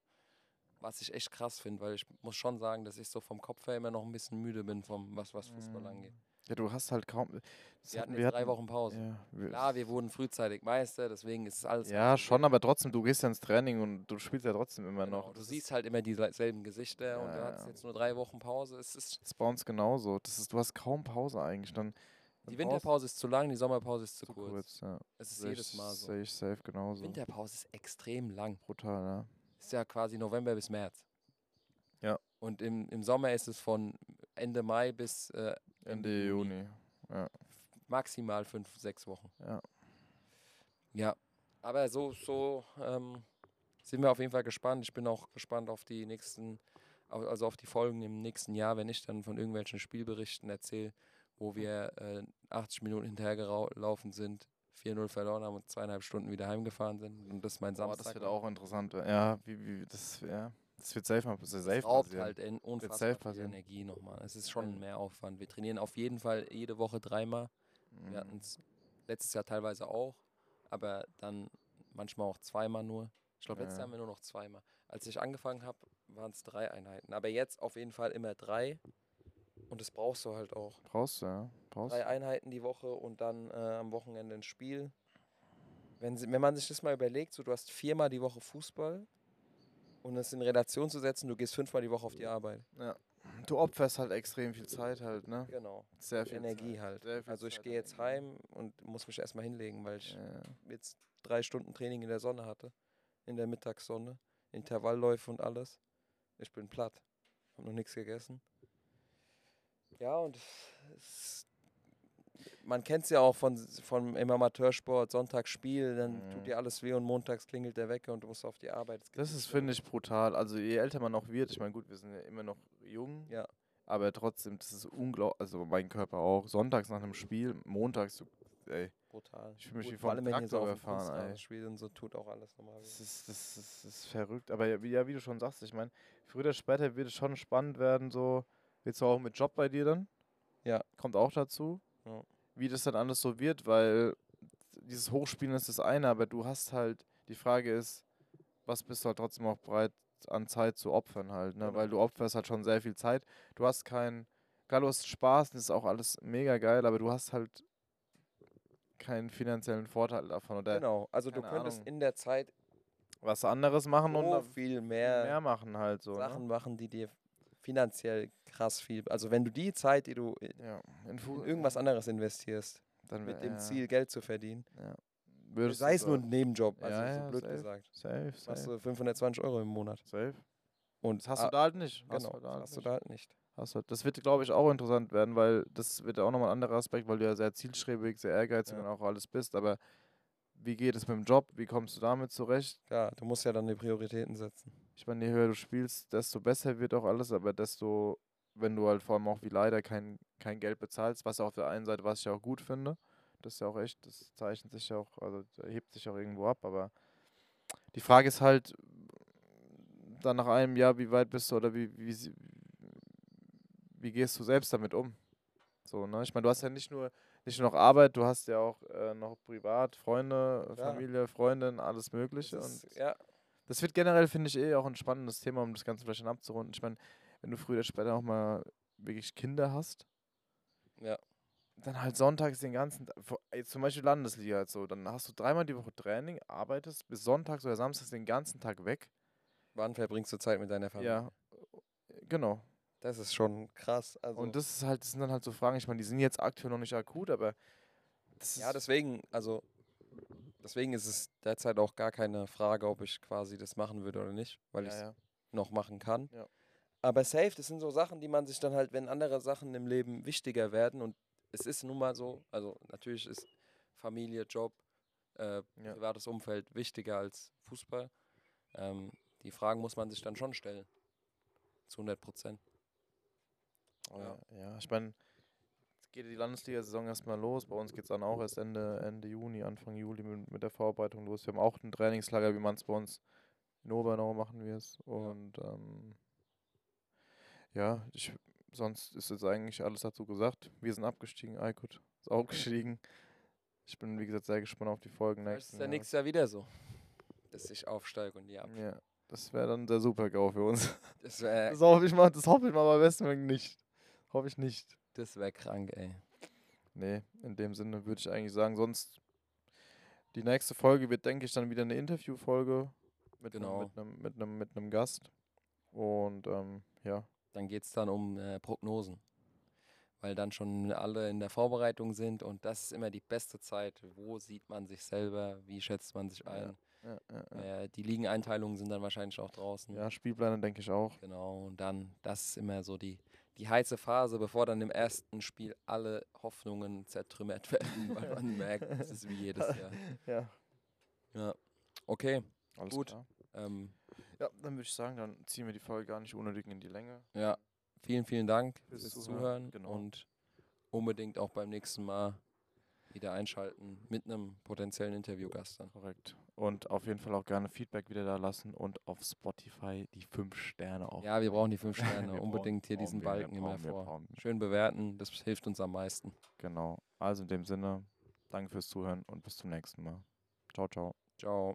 [SPEAKER 1] Was ich echt krass finde, weil ich muss schon sagen, dass ich so vom Kopf her immer noch ein bisschen müde bin, vom was, was Fußball
[SPEAKER 2] mm,
[SPEAKER 1] angeht.
[SPEAKER 2] Ja, du hast halt kaum. das
[SPEAKER 1] Wir hatten
[SPEAKER 2] hatten-
[SPEAKER 1] jetzt drei Wochen Pause.
[SPEAKER 2] Ja, wir,
[SPEAKER 1] Klar, wir wurden frühzeitig Meister, deswegen ist es alles.
[SPEAKER 2] ja, schon, aber trotzdem, du gehst ja ins Training und du spielst ja trotzdem immer
[SPEAKER 1] Genau,
[SPEAKER 2] noch.
[SPEAKER 1] Du
[SPEAKER 2] Das
[SPEAKER 1] siehst halt immer dieselben Gesichter und
[SPEAKER 2] Ja,
[SPEAKER 1] du hast jetzt nur drei Wochen Pause. Es ist,
[SPEAKER 2] ist bei uns genauso. Das ist, du hast kaum Pause eigentlich. Dann,
[SPEAKER 1] die Winterpause ist zu lang, die Sommerpause ist zu,
[SPEAKER 2] zu
[SPEAKER 1] kurz.
[SPEAKER 2] kurz. Ja.
[SPEAKER 1] Es ist jedes Mal so.
[SPEAKER 2] Sehe ich safe genauso.
[SPEAKER 1] Winterpause ist extrem lang.
[SPEAKER 2] Brutal, ja.
[SPEAKER 1] Ist ja quasi November bis März.
[SPEAKER 2] Ja.
[SPEAKER 1] Und im, im Sommer ist es von Ende Mai bis äh,
[SPEAKER 2] Ende Juni.
[SPEAKER 1] maximal fünf, sechs Wochen.
[SPEAKER 2] Ja.
[SPEAKER 1] Ja, aber so, so ähm, sind wir auf jeden Fall gespannt. Ich bin auch gespannt auf die nächsten, also auf die Folgen im nächsten Jahr, wenn ich dann von irgendwelchen Spielberichten erzähle, wo wir äh, 80 Minuten hinterhergelaufen sind, 4-0 verloren haben und zweieinhalb Stunden wieder heimgefahren sind. Und das ist mein Samstag.
[SPEAKER 2] das wird auch interessant. Ja, wie, wie, das, ja, das wird safe, mal- das safe
[SPEAKER 1] Das raubt
[SPEAKER 2] passieren.
[SPEAKER 1] halt unfassbar viel. Energie nochmal. Es ist schon mehr Aufwand. Wir trainieren auf jeden Fall jede Woche dreimal. Wir
[SPEAKER 2] Mhm.
[SPEAKER 1] hatten es letztes Jahr teilweise auch, aber dann manchmal auch zweimal nur. Ich glaube, letztes
[SPEAKER 2] Ja.
[SPEAKER 1] Jahr haben wir nur noch zweimal. Als ich angefangen habe, waren es drei Einheiten. Aber jetzt auf jeden Fall immer drei. Und das brauchst du halt auch.
[SPEAKER 2] Brauchst du, ja. Brauchst
[SPEAKER 1] Drei Einheiten die Woche und dann äh, am Wochenende ein Spiel. Wenn, sie, wenn man sich das mal überlegt, so du hast viermal die Woche Fußball und es in Relation zu setzen, du gehst fünfmal die Woche auf die Arbeit.
[SPEAKER 2] Ja. Du opferst halt extrem viel Zeit halt, ne?
[SPEAKER 1] Genau.
[SPEAKER 2] Sehr viel
[SPEAKER 1] Energie
[SPEAKER 2] Zeit.
[SPEAKER 1] halt.
[SPEAKER 2] Viel
[SPEAKER 1] Also ich gehe jetzt heim und muss mich erstmal hinlegen, weil ich
[SPEAKER 2] Ja.
[SPEAKER 1] jetzt drei Stunden Training in der Sonne hatte. In der Mittagssonne. Intervallläufe und alles. Ich bin platt. Hab noch nichts gegessen. Ja, und es, man kennt es ja auch von, von im Amateursport, Sonntagsspiel, dann
[SPEAKER 2] Mhm.
[SPEAKER 1] tut dir alles weh und montags klingelt der Wecker und du musst auf die Arbeit.
[SPEAKER 2] Das ist, finde ich, brutal. Also je älter man noch wird, ich meine, gut, wir sind ja immer noch jung,
[SPEAKER 1] Ja.
[SPEAKER 2] aber trotzdem, das ist unglaublich, also mein Körper auch. Sonntags nach einem Spiel, montags, du, ey,
[SPEAKER 1] brutal.
[SPEAKER 2] Ich fühl mich
[SPEAKER 1] Gut,
[SPEAKER 2] wie
[SPEAKER 1] vor allem, wenn
[SPEAKER 2] Traktor
[SPEAKER 1] dem
[SPEAKER 2] überfahren, ey.
[SPEAKER 1] Spielt und so tut auch alles nochmal
[SPEAKER 2] das
[SPEAKER 1] weh.
[SPEAKER 2] ist, das, ist, das ist verrückt. Aber ja, wie, ja, wie du schon sagst, ich meine, früher oder später wird es schon spannend werden, so, jetzt auch mit Job bei dir dann.
[SPEAKER 1] Ja.
[SPEAKER 2] Kommt auch dazu.
[SPEAKER 1] Ja.
[SPEAKER 2] Wie das dann alles so wird, weil dieses Hochspielen ist das eine, aber du hast halt, die Frage ist, was bist du halt trotzdem auch bereit an Zeit zu opfern halt, ne?
[SPEAKER 1] Genau.
[SPEAKER 2] Weil du opferst halt schon sehr viel Zeit. Du hast kein, klar, du hast Spaß, das ist auch alles mega geil, aber du hast halt keinen finanziellen Vorteil davon oder
[SPEAKER 1] Genau, also du könntest
[SPEAKER 2] Ahnung.
[SPEAKER 1] in der Zeit
[SPEAKER 2] was anderes machen und
[SPEAKER 1] so
[SPEAKER 2] dann
[SPEAKER 1] viel mehr,
[SPEAKER 2] mehr machen halt so.
[SPEAKER 1] Sachen
[SPEAKER 2] Ne?
[SPEAKER 1] machen, die dir finanziell krass viel. Also wenn du die Zeit, die du in
[SPEAKER 2] Ja, in,
[SPEAKER 1] in irgendwas anderes investierst,
[SPEAKER 2] dann
[SPEAKER 1] mit dem
[SPEAKER 2] ja,
[SPEAKER 1] Ziel, Geld zu verdienen,
[SPEAKER 2] würdest du
[SPEAKER 1] sei es nur ein Nebenjob, also
[SPEAKER 2] Ja, ja,
[SPEAKER 1] blöd
[SPEAKER 2] safe.
[SPEAKER 1] gesagt,
[SPEAKER 2] Safe, safe.
[SPEAKER 1] du 520 Euro im Monat.
[SPEAKER 2] Safe.
[SPEAKER 1] Und
[SPEAKER 2] Das hast
[SPEAKER 1] ah,
[SPEAKER 2] du da halt nicht. Hast
[SPEAKER 1] Genau,
[SPEAKER 2] du da
[SPEAKER 1] das
[SPEAKER 2] halt
[SPEAKER 1] hast du
[SPEAKER 2] nicht.
[SPEAKER 1] da halt nicht.
[SPEAKER 2] Hast du, das wird, glaube ich, auch interessant werden, weil das wird ja auch nochmal ein anderer Aspekt, weil du ja sehr zielstrebig, sehr ehrgeizig
[SPEAKER 1] Ja.
[SPEAKER 2] und auch alles bist. Aber wie geht es mit dem Job? Wie kommst du damit zurecht?
[SPEAKER 1] Klar, du musst ja dann die Prioritäten setzen.
[SPEAKER 2] Ich meine, je höher du spielst, desto besser wird auch alles, aber desto, wenn du halt vor allem auch wie leider kein, kein Geld bezahlst, was auf der einen Seite, was ich auch gut finde, das ist ja auch echt, das zeichnet sich ja auch, also hebt sich auch irgendwo ab, aber die Frage ist halt, dann nach einem Jahr, wie weit bist du oder wie, wie, wie gehst du selbst damit um? So, ne? Ich meine, du hast ja nicht nur, nicht nur noch Arbeit, du hast ja auch äh, noch privat, Freunde,
[SPEAKER 1] Klar.
[SPEAKER 2] Familie, Freundin, alles Mögliche.
[SPEAKER 1] Ist, ja,
[SPEAKER 2] das wird generell, finde ich, eh auch ein spannendes Thema, um das Ganze vielleicht dann abzurunden. Ich meine, wenn du früher oder später auch mal wirklich Kinder hast,
[SPEAKER 1] Ja.
[SPEAKER 2] dann halt sonntags den ganzen Tag, zum Beispiel Landesliga halt so, dann hast du dreimal die Woche Training, arbeitest bis sonntags oder samstags den ganzen Tag weg.
[SPEAKER 1] wann verbringst du Zeit mit deiner Familie?
[SPEAKER 2] Ja, genau.
[SPEAKER 1] Das ist schon krass. Also,
[SPEAKER 2] Und das ist halt, das sind dann halt so Fragen, ich meine, die sind jetzt aktuell noch nicht akut, aber
[SPEAKER 1] ja, deswegen, also deswegen ist es derzeit auch gar keine Frage, ob ich quasi das machen würde oder nicht, weil ich
[SPEAKER 2] ja,
[SPEAKER 1] es
[SPEAKER 2] ja.
[SPEAKER 1] noch machen kann.
[SPEAKER 2] Ja.
[SPEAKER 1] Aber safe, das sind so Sachen, die man sich dann halt, wenn andere Sachen im Leben wichtiger werden und es ist nun mal so, also natürlich ist Familie, Job, äh, privates Umfeld wichtiger als Fußball. Ähm, die Fragen muss man sich dann schon stellen. Zu 100 Prozent.
[SPEAKER 2] Oh
[SPEAKER 1] Ja.
[SPEAKER 2] ja. ich meine, geht die Landesliga-Saison erstmal los. Bei uns geht es dann auch erst Ende, Ende Juni, Anfang Juli mit, mit der Vorbereitung los. Wir haben auch ein Trainingslager, wie man es bei uns in Obernau machen wir es. Und ähm, ja, ich, sonst ist jetzt eigentlich alles dazu gesagt. Wir sind abgestiegen, Aykut ist auch abgestiegen. Ich bin, wie gesagt, sehr gespannt auf die Folgen
[SPEAKER 1] Vielleicht ist ja nächstes Jahr wieder so, dass ich aufsteige und die ab.
[SPEAKER 2] Ja, das wäre dann der Super-GAU für uns.
[SPEAKER 1] Das
[SPEAKER 2] Das hoffe ich mal, das hoffe ich mal bei besten Willen nicht. Hoffe ich nicht.
[SPEAKER 1] Das wär krank, ey.
[SPEAKER 2] Nee, in dem Sinne würde ich eigentlich sagen, sonst die nächste Folge wird, denke ich, dann wieder eine Interviewfolge mit
[SPEAKER 1] Genau.
[SPEAKER 2] einem mit einem mit einem mit einem Gast. Und ähm, ja,
[SPEAKER 1] Dann geht es dann um äh, Prognosen. Weil dann schon alle in der Vorbereitung sind und das ist immer die beste Zeit. Wo sieht man sich selber? Wie schätzt man sich ein?
[SPEAKER 2] ja, ja, ja.
[SPEAKER 1] Äh, die Ligeneinteilungen sind dann wahrscheinlich auch draußen.
[SPEAKER 2] ja Spielpläne denke ich auch.
[SPEAKER 1] Genau, und dann, das ist immer so die, die heiße Phase, bevor dann im ersten Spiel alle Hoffnungen zertrümmert werden, weil man merkt, es ist wie jedes Jahr.
[SPEAKER 2] Ja,
[SPEAKER 1] Ja, okay.
[SPEAKER 2] alles
[SPEAKER 1] Gut.
[SPEAKER 2] klar.
[SPEAKER 1] Ähm,
[SPEAKER 2] Ja, dann würde ich sagen, dann ziehen wir die Folge gar nicht unnötig in die Länge.
[SPEAKER 1] ja, vielen, vielen Dank
[SPEAKER 2] Fürs
[SPEAKER 1] fürs,
[SPEAKER 2] Zuhören,
[SPEAKER 1] Zuhören
[SPEAKER 2] genau.
[SPEAKER 1] und unbedingt auch beim nächsten Mal wieder einschalten mit einem potenziellen Interviewgast dann.
[SPEAKER 2] Korrekt. Und auf jeden Fall auch gerne Feedback wieder da lassen und auf Spotify die fünf Sterne auf.
[SPEAKER 1] Ja, wir brauchen die fünf
[SPEAKER 2] Wir
[SPEAKER 1] Sterne.
[SPEAKER 2] brauchen-
[SPEAKER 1] Unbedingt hier diesen Balken immer vor. Schön bewerten, das hilft uns am meisten.
[SPEAKER 2] Genau. Also in dem Sinne, danke fürs Zuhören und bis zum nächsten Mal. Ciao, ciao.
[SPEAKER 1] Ciao.